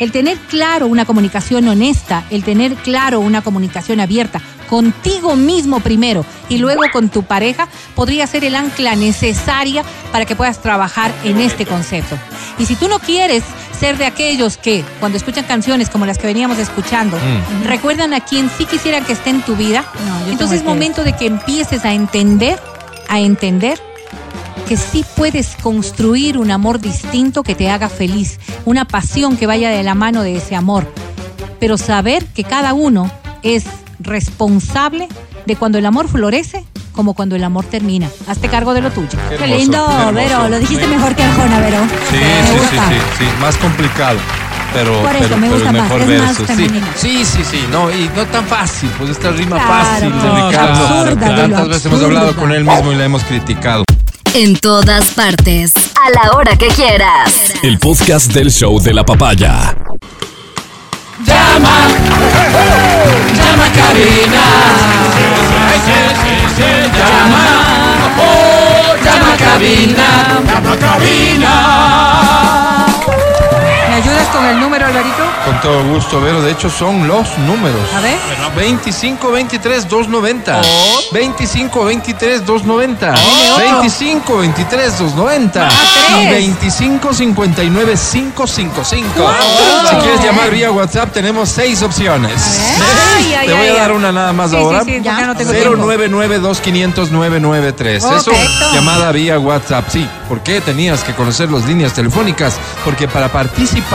El tener claro una comunicación honesta, el tener claro una comunicación abierta contigo mismo primero y luego con tu pareja podría ser el ancla necesaria para que puedas trabajar en este concepto. Y si tú no quieres ser de aquellos que cuando escuchan canciones como las que veníamos escuchando, recuerdan a quien sí quisieran que esté en tu vida, No, entonces es momento de que empieces a entender, a entender que sí puedes construir un amor distinto que te haga feliz, una pasión que vaya de la mano de ese amor, pero saber que cada uno es responsable de cuando el amor florece como cuando el amor termina. Hazte cargo de lo tuyo. Qué lindo, qué. Vero. Lo dijiste mejor que Arjona, Vero. Sí, sí, sí, sí, sí, más complicado. pero, Por eso pero, me gusta más, mejor es más verso. Sí, femenino. sí, sí, sí, no, y no tan fácil, pues esta rima Claro, fácil de Ricardo. absurda tantas veces hemos hablado con él mismo y la hemos criticado. En todas partes. A la hora que quieras. El podcast del show de la papaya. Llama, llama a cabina. Llama, oh, llama a cabina. Llama a cabina. ¿Me ayudas con el número, Alvarito? Con todo gusto, Vero. De hecho, son los números. A ver. 25 23 290. 25 23 290. Dime otro. 25 23 290. tres. Y 25 59 555. Si quieres llamar vía WhatsApp, tenemos seis opciones. Ay, ay, Te voy ay, a dar una nada más Sí, ahora. sí, sí, Ya. no tengo tiempo. 099-2500-993. Eso, Perfecto. llamada vía WhatsApp. Sí, ¿por qué tenías que conocer las líneas telefónicas? Porque para participar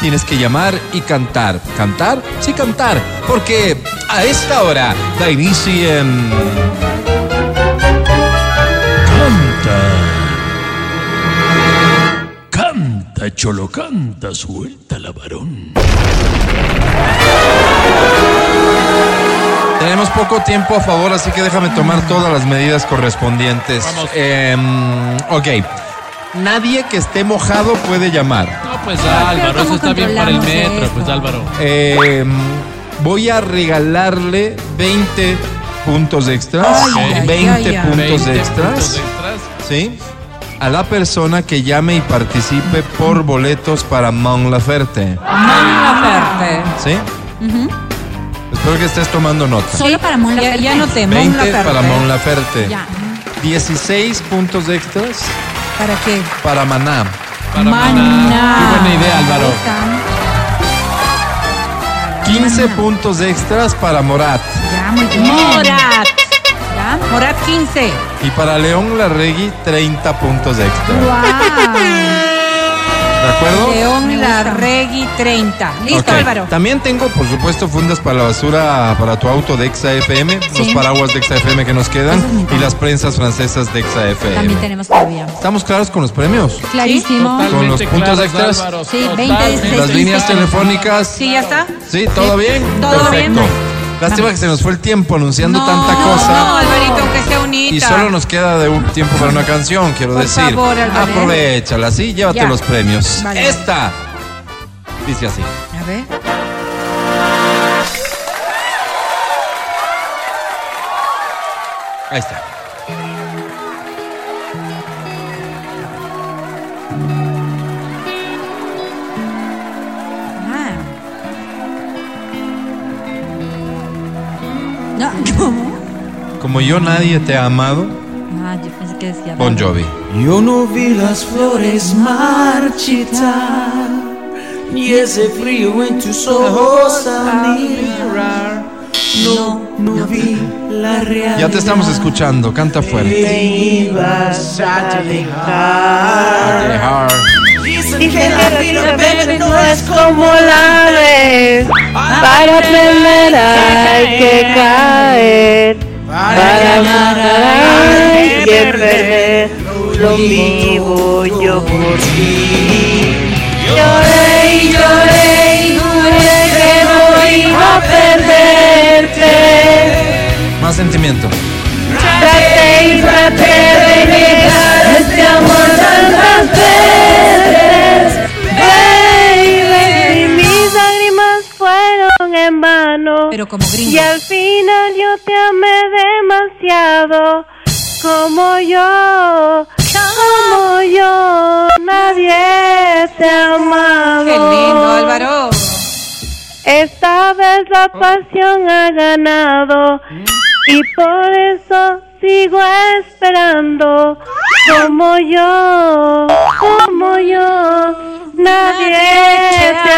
tienes que llamar y cantar. ¿Cantar? Sí, cantar. Porque a esta hora da inicio en... Canta, cholo, canta, suelta la varón. Tenemos poco tiempo a favor, así que déjame tomar todas las medidas correspondientes. Em, ok. Nadie que esté mojado puede llamar. Pues Álvaro, eso ¿cómo está bien para el metro, esto? pues Álvaro. Eh, voy a regalarle 20 puntos extras. Ay, ay, 20 ay, ay. puntos 20 extras. puntos extras. ¿Sí? A la persona que llame y participe por boletos para Mon Laferte. Mon Laferte. ¿Sí? Espero que estés tomando nota. Solo para Mon Ya, Laferte. ya noté, Mon 20 Laferte. para Mon Laferte. Ya. 16 puntos extras ¿Para qué? para Maná. Para Maná. Maná. Qué buena idea, Álvaro. Están. 15 puntos extras para Morat. Ya, muy bien. Morat. Ya. Morat 15. Y para León Larregui, 30 puntos extras. Wow. ¿De acuerdo? León. Larregui 30. Listo. Álvaro. También tengo, por supuesto, fundas para la basura para tu auto de Exa FM, los paraguas de Exa FM que nos quedan es y las prensas francesas de Exa FM. También tenemos todavía. ¿Estamos claros con los premios? Clarísimo. Totalmente Con los puntos claros, extras. Álvaro, Sí, totalmente. 20, Las Sí, líneas telefónicas. Sí, ya está. ¿Sí? ¿Todo bien? todo Perfecto. bien. Lástima que se nos fue el tiempo anunciando No, tanta cosa. No, Alvarito, aunque sea unita. Y solo nos queda de un tiempo para una canción, quiero Por decir. favor. Aprovechala, sí, llévate Ya. los premios. Vale. Esta dice así. A ver. Ahí está. No, ¿cómo? Como yo nadie te ha amado, Ah, yo pensé que decía. Bon Jovi. Yo no vi las flores marchitar, ni ese frío en tus ojos al mirar. No, no vi la realidad. Ya te estamos escuchando, canta fuerte. Te ibas a dejar. Dejar. Dicen que la vida, bebé, no es como la ves. Para aprender hay que caer. Para amar hay que perder. Lo vivo yo por ti. Lloré y lloré y juré que no iba a perderte. Más sentimiento. Traté y traté de negar este amor tantas veces, baby. Y mis lágrimas fueron en vano. Pero como gringo. Y al final yo te amé demasiado. Como yo, como yo, nadie te ha amado. Qué lindo, Álvaro. Esta vez la pasión ha ganado y por eso sigo esperando. Como yo, como yo, nadie te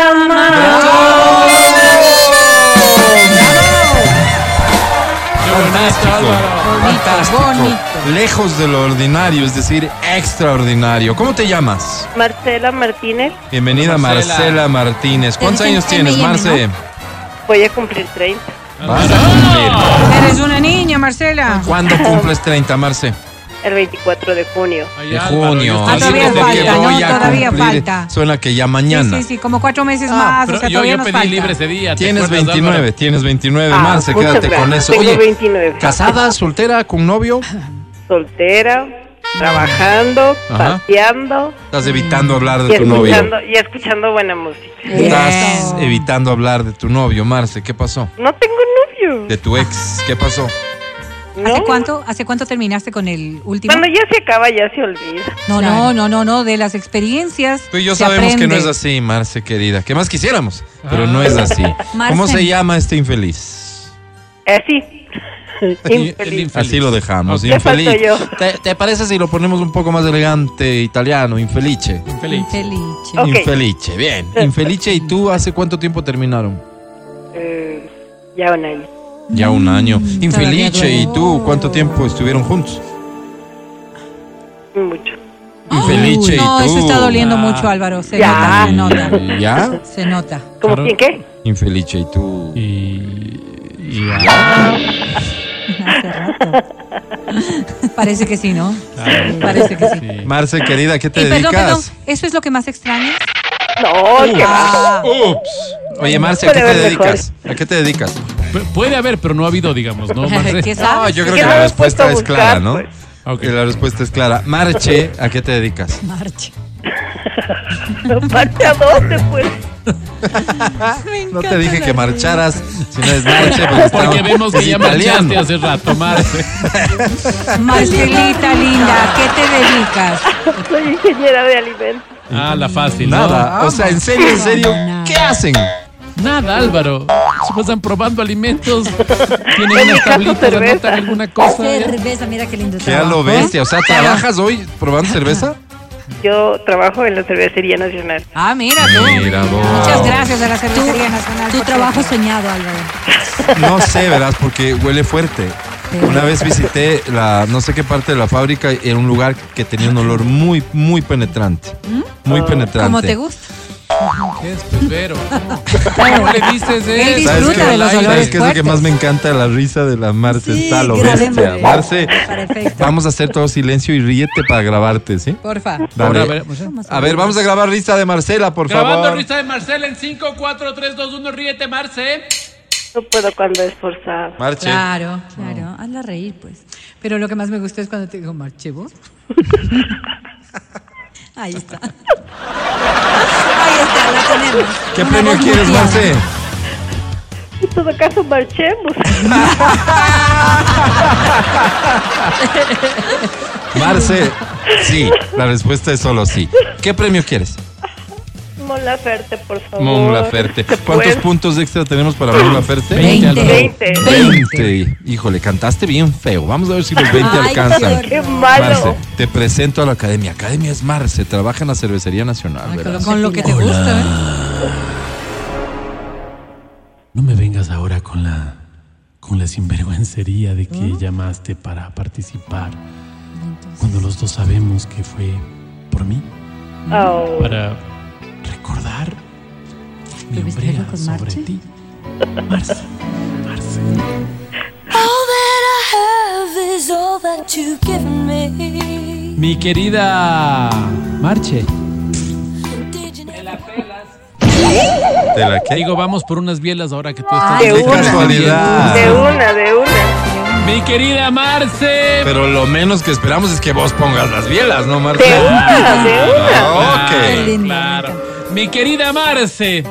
bonito, Álvaro. Fantástico. bonito. Lejos de lo ordinario, es decir, extraordinario. ¿Cómo te llamas? Marcela Martínez, Bienvenida Marcela. Marcela Martínez. ¿Cuántos años tienes, Marce? voy a cumplir 30. Vas a cumplir. Eres una niña, Marcela. ¿Cuándo cumples 30, Marce? El 24 de junio. Ay, De junio. Ah, todavía falta. ¿no? voy a Todavía cumplir. falta. Suena que ya mañana. Sí, sí, sí, como cuatro meses Ah, más. O sea, yo, todavía yo nos pedí falta. libre ese día. ¿te Tienes acuerdas, 29, Álvaro? tienes 29, Ah, Marce, quédate con gracias. eso. Tengo Oye, 29. ¿casada, soltera, con novio? Soltera, trabajando, Ajá. paseando Estás evitando hablar de tu novio. y escuchando buena música. Estás evitando hablar de tu novio, Marce. ¿Qué pasó? No tengo novio. De tu ex, ¿qué pasó? ¿no? ¿Hace cuánto, ¿Hace cuánto terminaste con el último? Cuando ya se acaba, ya se olvida. No, Claro. no, no, no, no, de las experiencias. Tú y yo sabemos que no aprende. es así, Marce, querida. ¿Qué más quisiéramos? Pero no es así. ¿Cómo se llama este infeliz? Así. Infeliz. Así lo dejamos. Ok. ¿Qué falto Infeliz. yo? ¿Te, te parece si lo ponemos un poco más elegante, italiano? Infelice. Infeliz. Infelice. Ok. Infelice, bien. Infelice, ¿y tú hace cuánto tiempo terminaron? Eh, ya un año. Ya un año. Mm, Infelice, ¿y tú cuánto tiempo estuvieron juntos? Mucho. Infelice, ¿y tú? No, eso está doliendo Ah. mucho, Álvaro. Se Ya. nota, se nota. ¿Ya? Se nota. ¿Cómo Claro. quién qué? Infelice, ¿y tú? Y, y ya. Hace rato. Parece que sí, ¿no? Claro. Parece que sí. Sí. Marce, querida, ¿qué te Y perdón, dedicas? perdón, ¿eso es lo que más extrañas? No, ¿qué? Ah, Ups. Oye, Marce, ¿a qué te dedicas? ¿A qué te dedicas? Pu- Puede haber, pero no ha habido, digamos, ¿no, Marce? ¿Qué No, yo creo ¿Qué que la respuesta es clara, ¿no? pues? La respuesta es clara. Marche, ¿a qué te dedicas? Marcha. ¿Parte a dónde, pues? No te dije que marcharas, si no es marche, porque, Porque estamos- vemos que ya italiano. marchaste hace rato, Marce. Marcelita linda, ¿qué te dedicas? Soy ingeniera de alimentos. Ah, la fácil, ¿no? Nada, o sea, en serio, en serio, ¿qué hacen? Nada, Álvaro. Se pasan probando alimentos. Tienen unas tablitas, anotan alguna cosa. Cerveza, mira qué lindo Que a lo bestia, o sea, ¿trabajas hoy probando cerveza? Yo trabajo en la Cervecería Nacional. Ah, mira tú. Mira vos. Muchas gracias a la Cervecería Nacional. Tu trabajo soñado, Álvaro. No sé, verás, porque huele fuerte. Una vez visité la, no sé qué parte de la fábrica, era un lugar que tenía un olor muy, muy penetrante. Muy penetrante. Como te gusta. ¿Qué es, pues, Vero? ¿Cómo le dices Él eso? disfruta qué? de los ¿Sabes qué es lo que más me encanta? La risa de la Marce. Sí, está a lo bestia. Marce, Para efecto. vamos a hacer todo silencio y ríete para grabarte, ¿sí? Porfa. Dale. A ver, A ver, vamos a grabar risa de Marcela, por Grabando favor. risa de Marcela en 5, 4, 3, 2, 1. Ríete, Marce. No puedo cuando es forzado. Marche. Claro. Claro, hazla reír, pues. Pero lo que más me gustó es cuando te digo, marche vos. Ahí está. Ahí está, la tenemos. ¿Qué Una premio quieres. Marce? En todo caso, marchemos. Marce, sí. La respuesta es solo sí. ¿Qué premio quieres? Mon Laferte, por favor. Mon Laferte. ¿Se ¿Cuántos puntos extra tenemos para Mon Laferte? 20, Álvaro. 20. 20. Híjole, cantaste bien feo. Vamos a ver si los 20 Ay, alcanzan. qué Qué malo. Marce, te presento a la academia. Academia es Marce, trabaja en la cervecería nacional. Ay, con, lo, ¿verdad? con lo que te gusta, ¿eh? No me vengas ahora con la con la sinvergüencería de que llamaste para participar. Cuando los dos sabemos que fue por mí, Oh. para recordar mi ¿Tuviste hombría algo con sobre Marche? ti. Marce, Marce. Mi querida Marche. ¿De la qué? Digo, vamos por unas bielas ahora que tú estás De Qué una. casualidad. De una, de una. Mi querida Marce. Pero lo menos que esperamos es que vos pongas las bielas, ¿no, Marce? De una, de una. Ah, ok. Claro. Mi querida Marce,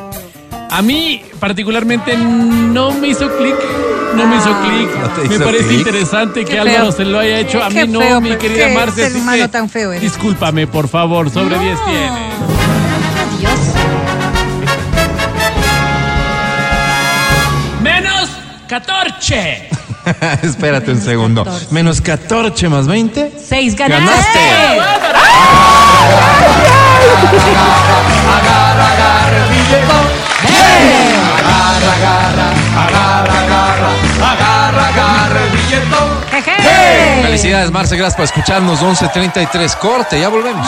a mí particularmente no me hizo clic. No me hizo clic. ¿No me hizo parece clic? interesante Qué que Álvaro se lo haya hecho. A mí Qué no, feo, mi querida Marce. ser así humano que tan feo eres. Discúlpame, por favor. Sobre 10 tienes. Adiós. Menos 14. Espérate un segundo. Menos 14 más 20. Seis ganaste. ¡Ganaste! Jeje. Felicidades, Marce. Gracias por escucharnos. 11.33. Corte, ya volvemos.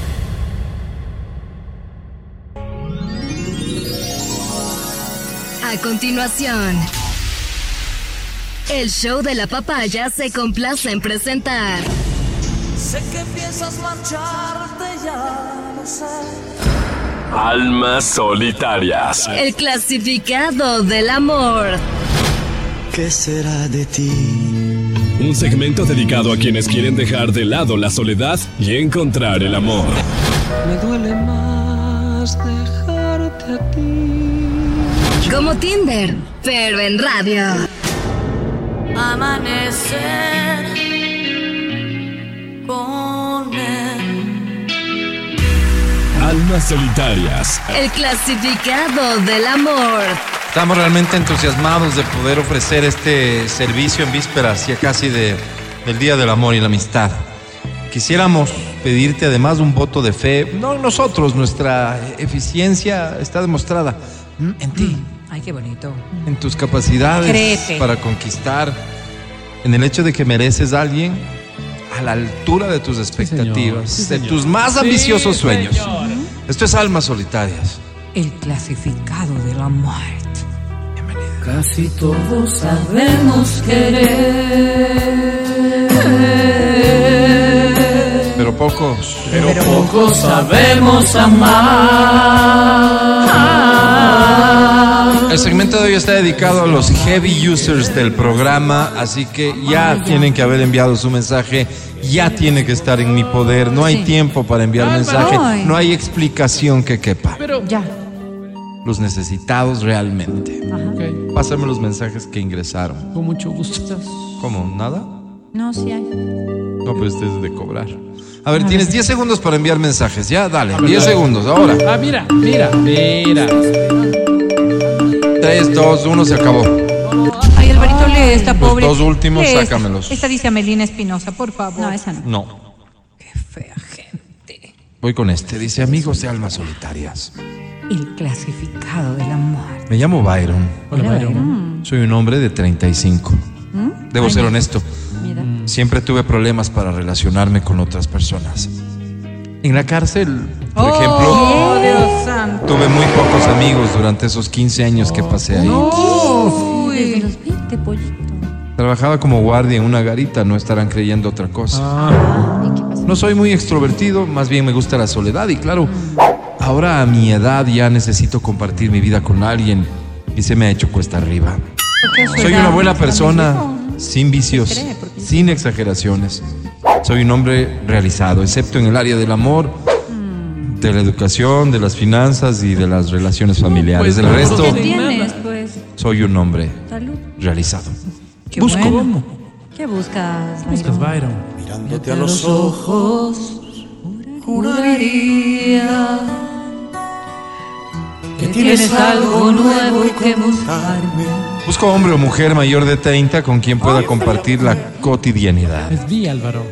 A continuación, el show de la papaya se complace en presentar. Sé que piensas marcharte, ya sé. Almas solitarias. El clasificado del amor. ¿Qué será de ti? Un segmento dedicado a quienes quieren dejar de lado la soledad y encontrar el amor. Me duele más dejarte a ti. Como Tinder, pero en radio. Amanecer con él. Almas solitarias. El clasificado del amor. Estamos realmente entusiasmados de poder ofrecer este servicio en vísperas ya casi de, del Día del Amor y la Amistad. Quisiéramos pedirte además un voto de fe. No nosotros, nuestra eficiencia está demostrada en ti, Ay, qué bonito. en tus capacidades Créete. para conquistar, en el hecho de que mereces a alguien a la altura de tus expectativas, sí, de señor. tus más Sí, ambiciosos sueños. señor. Esto es Almas Solitarias. El clasificado de la muerte. Casi todos sabemos querer. Pero pocos. Pero pocos sabemos amar. El segmento de hoy está dedicado a los heavy users del programa, así que ya tienen que haber enviado su mensaje, ya tiene que estar en mi poder, no hay Sí. tiempo para enviar Álvaro. mensaje, Ay. no hay explicación que quepa. Pero, Ya. Los necesitados realmente. ok, Pásame los mensajes que ingresaron. con mucho gusto. ¿Cómo? ¿Nada? No, sí hay. No, pero este es de cobrar. A ver, tienes 10 segundos para enviar mensajes, ya, dale, ver, 10 dale. segundos, ahora. Ah, mira, mira, mira. 3, 2, 1, se acabó. Ay, Alvarito, lee esta Los pobre. dos últimos, Lee esta. sácamelos. Esta dice Amelina Espinosa, por favor. No, esa no. No, Qué fea gente. voy con este, dice amigos de almas solitarias. El clasificado de la muerte. Me llamo Byron. Hola, Byron. Soy un hombre de 35. Debo ser honesto. Mira. Siempre tuve problemas para relacionarme con otras personas. En la cárcel, por ejemplo, Oh, Dios santo. tuve muy pocos amigos durante esos 15 años que pasé ahí. Desde los 20, pollito. Trabajaba como guardia en una garita, no estarán creyendo otra cosa. Ah, ¿Y qué pasó? No soy muy extrovertido, más bien me gusta la soledad y claro, ahora a mi edad ya necesito compartir mi vida con alguien y se me ha hecho cuesta arriba. Soy una buena persona, sin vicios, sin exageraciones. Soy un hombre realizado, excepto en el área del amor, de la educación, de las finanzas y de las relaciones familiares. pues, Del no, resto, ¿Qué tiene tienes, pues? soy un hombre Salud. realizado. Qué Busco. bueno. ¿Qué buscas? buscas, Byron. Mirándote a los ojos, juraría que tienes algo nuevo que mostrarme. Busco hombre o mujer mayor de 30 con quien pueda compartir la cotidianidad. Es vi, Álvaro.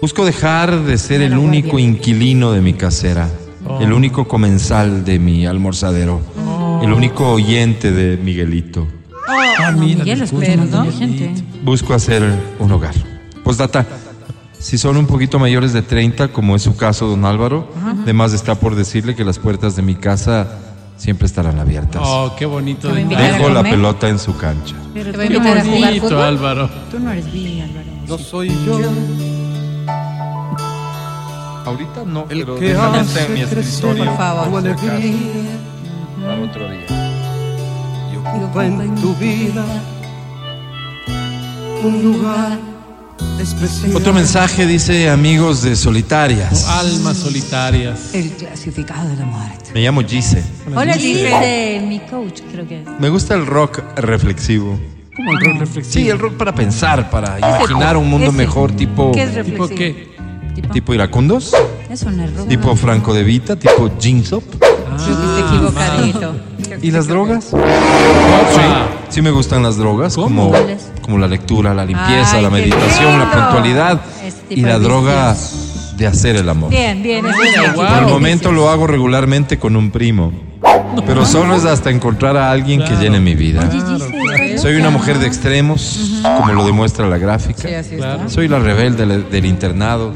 Busco dejar de ser el único inquilino de mi casera, el único comensal de mi almorzadero, el único oyente de Miguelito. Ah, mira, Miguel, disculpa, espero, ¿no? Miguelito. Busco hacer un hogar. Postdata, si son un poquito mayores de 30, como es su caso, don Álvaro, además está por decirle que las puertas de mi casa siempre estarán abiertas. Oh, qué bonito. Te voy a detalle. invitar a Dejo la comer. pelota en su cancha. Pero Te voy a tú, Qué invitar a jugar bonito, fútbol. Álvaro. tú no eres bi, Álvaro. No soy yo Ahorita no, el pero que déjame hace en mi escritorio. Por favor. tu alegría Para otro día. y ocupa en tu vida un lugar especial. Otro mensaje dice amigos de solitarias. Almas solitarias. El clasificado de la muerte. Me llamo Gise. Hola, Gise. dice mi coach, creo que es. Me gusta el rock reflexivo. Como el rol reflexivo. Sí, el rock para pensar, para imaginar un mundo ese. mejor, tipo, ¿Qué es ¿Tipo reflexivo? qué? Tipo, tipo iracundos, es rock. tipo Franco de Vita, tipo que está equivocadito. ¿Y las drogas? Sí, Opa. sí me gustan las drogas, ¿Cómo? como, como la lectura, la limpieza, Ay, la meditación, la puntualidad tipo y la de droga de hacer el amor. Bien, bien, eso es Wow. bien. Por el momento lo hago regularmente con un primo, pero solo es hasta encontrar a alguien que llene mi vida. Soy una mujer de extremos, como lo demuestra la gráfica. Sí, así Claro. Soy la rebelde del internado.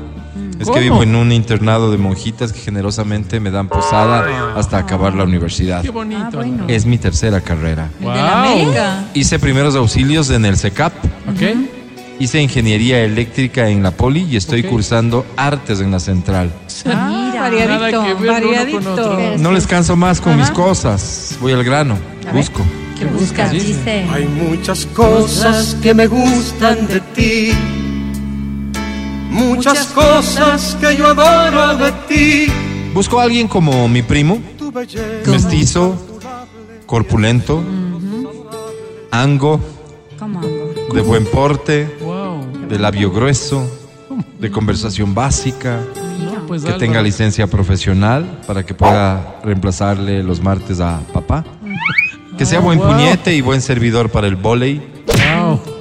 Es ¿Cómo? que vivo en un internado de monjitas que generosamente me dan posada hasta acabar la universidad. Qué bonito. Ah, bueno. Es mi tercera carrera. El de la América. Hice primeros auxilios en el CECAP. ¿Ok? Hice ingeniería eléctrica en la Poli y estoy cursando artes en la central. Ah, Mira. variadito, con variadito. No les canso más con mis cosas. Voy al grano. Busco. ¿Qué buscas, Giselle? Hay muchas cosas que me gustan de ti. Muchas cosas que yo adoro de ti. Busco a alguien como mi primo, mestizo, corpulento, ango, de buen porte, Wow. de labio grueso, de conversación básica, No, pues que Álvaro. tenga licencia profesional para que pueda reemplazarle los martes a papá. Que sea buen wow. puñete y buen servidor para el volei.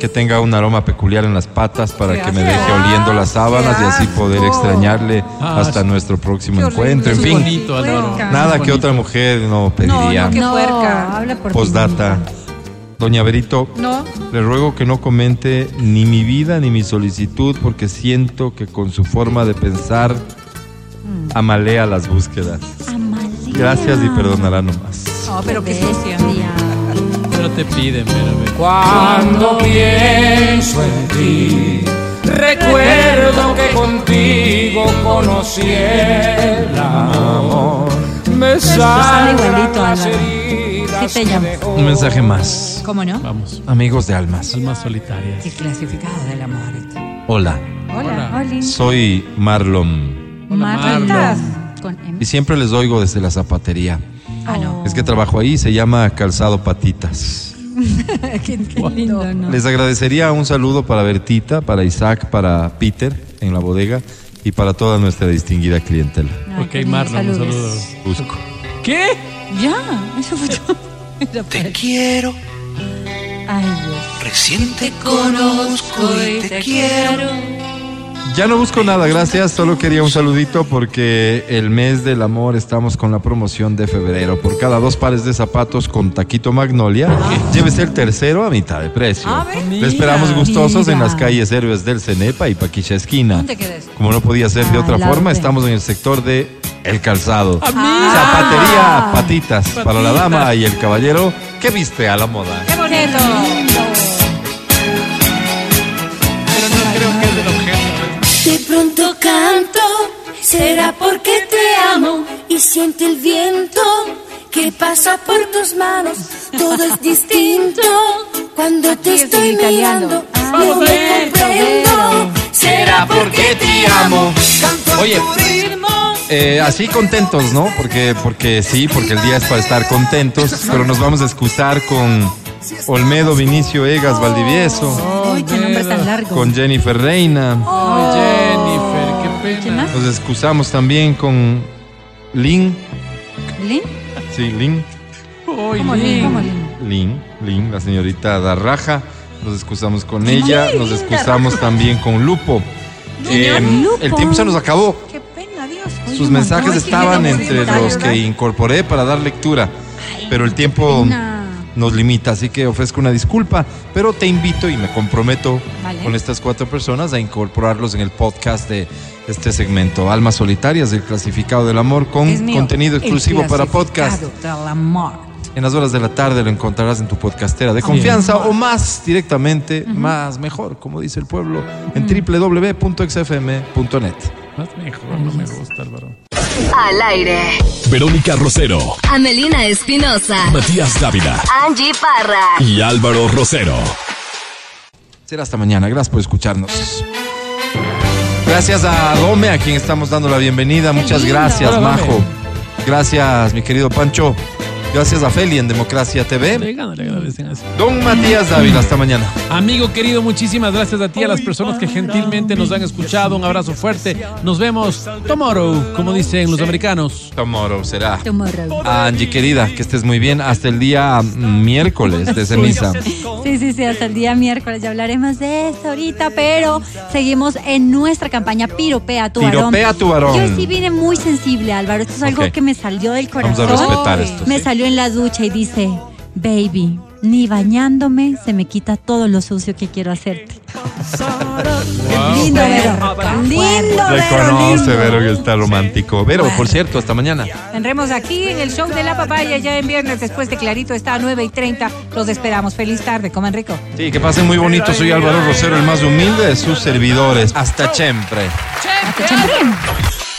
Que tenga un aroma peculiar en las patas para que me deje oliendo las sábanas y así poder extrañarle Ah, hasta nuestro próximo encuentro. En fin, bonito, nada que otra mujer no pediría. Postdata. Doña Berito, No, le ruego que no comente ni mi vida ni mi solicitud porque siento que con su forma de pensar amalea las búsquedas. Amalea. Gracias y perdonará nomás. no, pero qué sucia. Te piden, pero. Cuando pienso en ti, recuerdo que contigo conocí el amor. Me sale igualito, las heridas te llamo. Un mensaje más. ¿Cómo no? Vamos. Amigos de almas. Almas solitarias. El clasificado del amor. Hola, Hola. Oli. soy Marlon Marta. Con M. y siempre les oigo desde la zapatería. Ah, no. Es que trabajo ahí, se llama Calzado Patitas. Qué lindo, ¿no? Les agradecería un saludo para Bertita, para Isaac, para Peter en la bodega y para toda nuestra distinguida clientela. Ay, ok, Marlon, un saludo. Busco. ¿Qué? Ya, eso fue todo. Para- quiero, Ay, Dios. recién te conozco y te quiero. Ya no busco nada, gracias. Solo quería un saludito porque el mes del amor estamos con la promoción de febrero. Por cada dos pares de zapatos con taquito magnolia, llévese el tercero a mitad de precio. A ver. Le esperamos gustosos en las calles Héroes del Cenepa y Paquicha Esquina. Como no podía ser de Ah, otra forma, estamos en el sector de El Calzado. Amiga. Zapatería, patitas, para la dama y el caballero que viste a la moda. Qué bonito. Canto, será porque te amo y siente el viento que pasa por tus manos. Todo es distinto cuando te estoy italiano. mirando. Vamos, No me comprendo. Será porque te amo. Oye, eh, así contentos, ¿no? Porque, porque sí, porque el día es para estar contentos, pero nos vamos a excusar con Olmedo Vinicio Egas Valdivieso, Uy, qué nombre tan largo. con Jennifer Reina. Ay, Nos excusamos también con Lin, ¿Lin? sí, Lin, ¿Cómo Lin? ¿Cómo Lin? Lin, Lin, la señorita Darraja. Nos excusamos con ella, nos excusamos también con Lupo. Eh, Lupo. el tiempo se nos acabó. Qué pena, Dios. Sus mensajes estaban entre los que incorporé para dar lectura, pero el tiempo pena. Nos limita, así que ofrezco una disculpa, pero te invito y me comprometo Vale. con estas cuatro personas a incorporarlos en el podcast de este segmento, Almas Solitarias del Clasificado del Amor, con mío. contenido exclusivo para podcast. clasificado del amor. En las horas de la tarde lo encontrarás en tu podcastera de confianza o más directamente, más mejor, como dice el pueblo, en www.xfm.net. Más mejor, no me gusta, Álvaro. Al aire. Verónica Rosero, Amelina Espinosa. Matías Dávila Angie Parra. y Álvaro Rosero. Será hasta mañana. Gracias por escucharnos. Gracias a Dome, a quien estamos dando la bienvenida. Muchas gracias, Hola, Dome. Majo. Gracias, mi querido Pancho. Gracias a Feli en Democracia TV. Le ganan, le agradecen así. Don Matías Dávila, hasta mañana. Amigo querido, muchísimas gracias a ti, a las personas que gentilmente nos han escuchado. Un abrazo fuerte. Nos vemos tomorrow, como dicen los americanos. Tomorrow será. Tomorrow. Angie, querida, que estés muy bien. Hasta el día miércoles de ceniza. Sí, sí, sí, hasta el día miércoles ya hablaremos de eso ahorita, pero seguimos en nuestra campaña Piropea tu varón. Piropea tu varón. Yo sí vine muy sensible, Álvaro. Esto es algo que me salió del Vamos a corazón. respetar esto. Me ¿sí? Salió en la ducha y dice, baby, ni bañándome se me quita todo lo sucio que quiero hacerte. Lindo, Vero. Lindo, Vero. Reconoce, lindo. Vero, que está romántico. Vero, por cierto, hasta mañana. Tendremos aquí en el show de la papaya ya en viernes, después de Clarito está a 9 y 30. Los esperamos. Feliz tarde, coman rico. Sí, que pasen muy bonito. Soy Álvaro Rosero, el más humilde de sus servidores. Hasta siempre.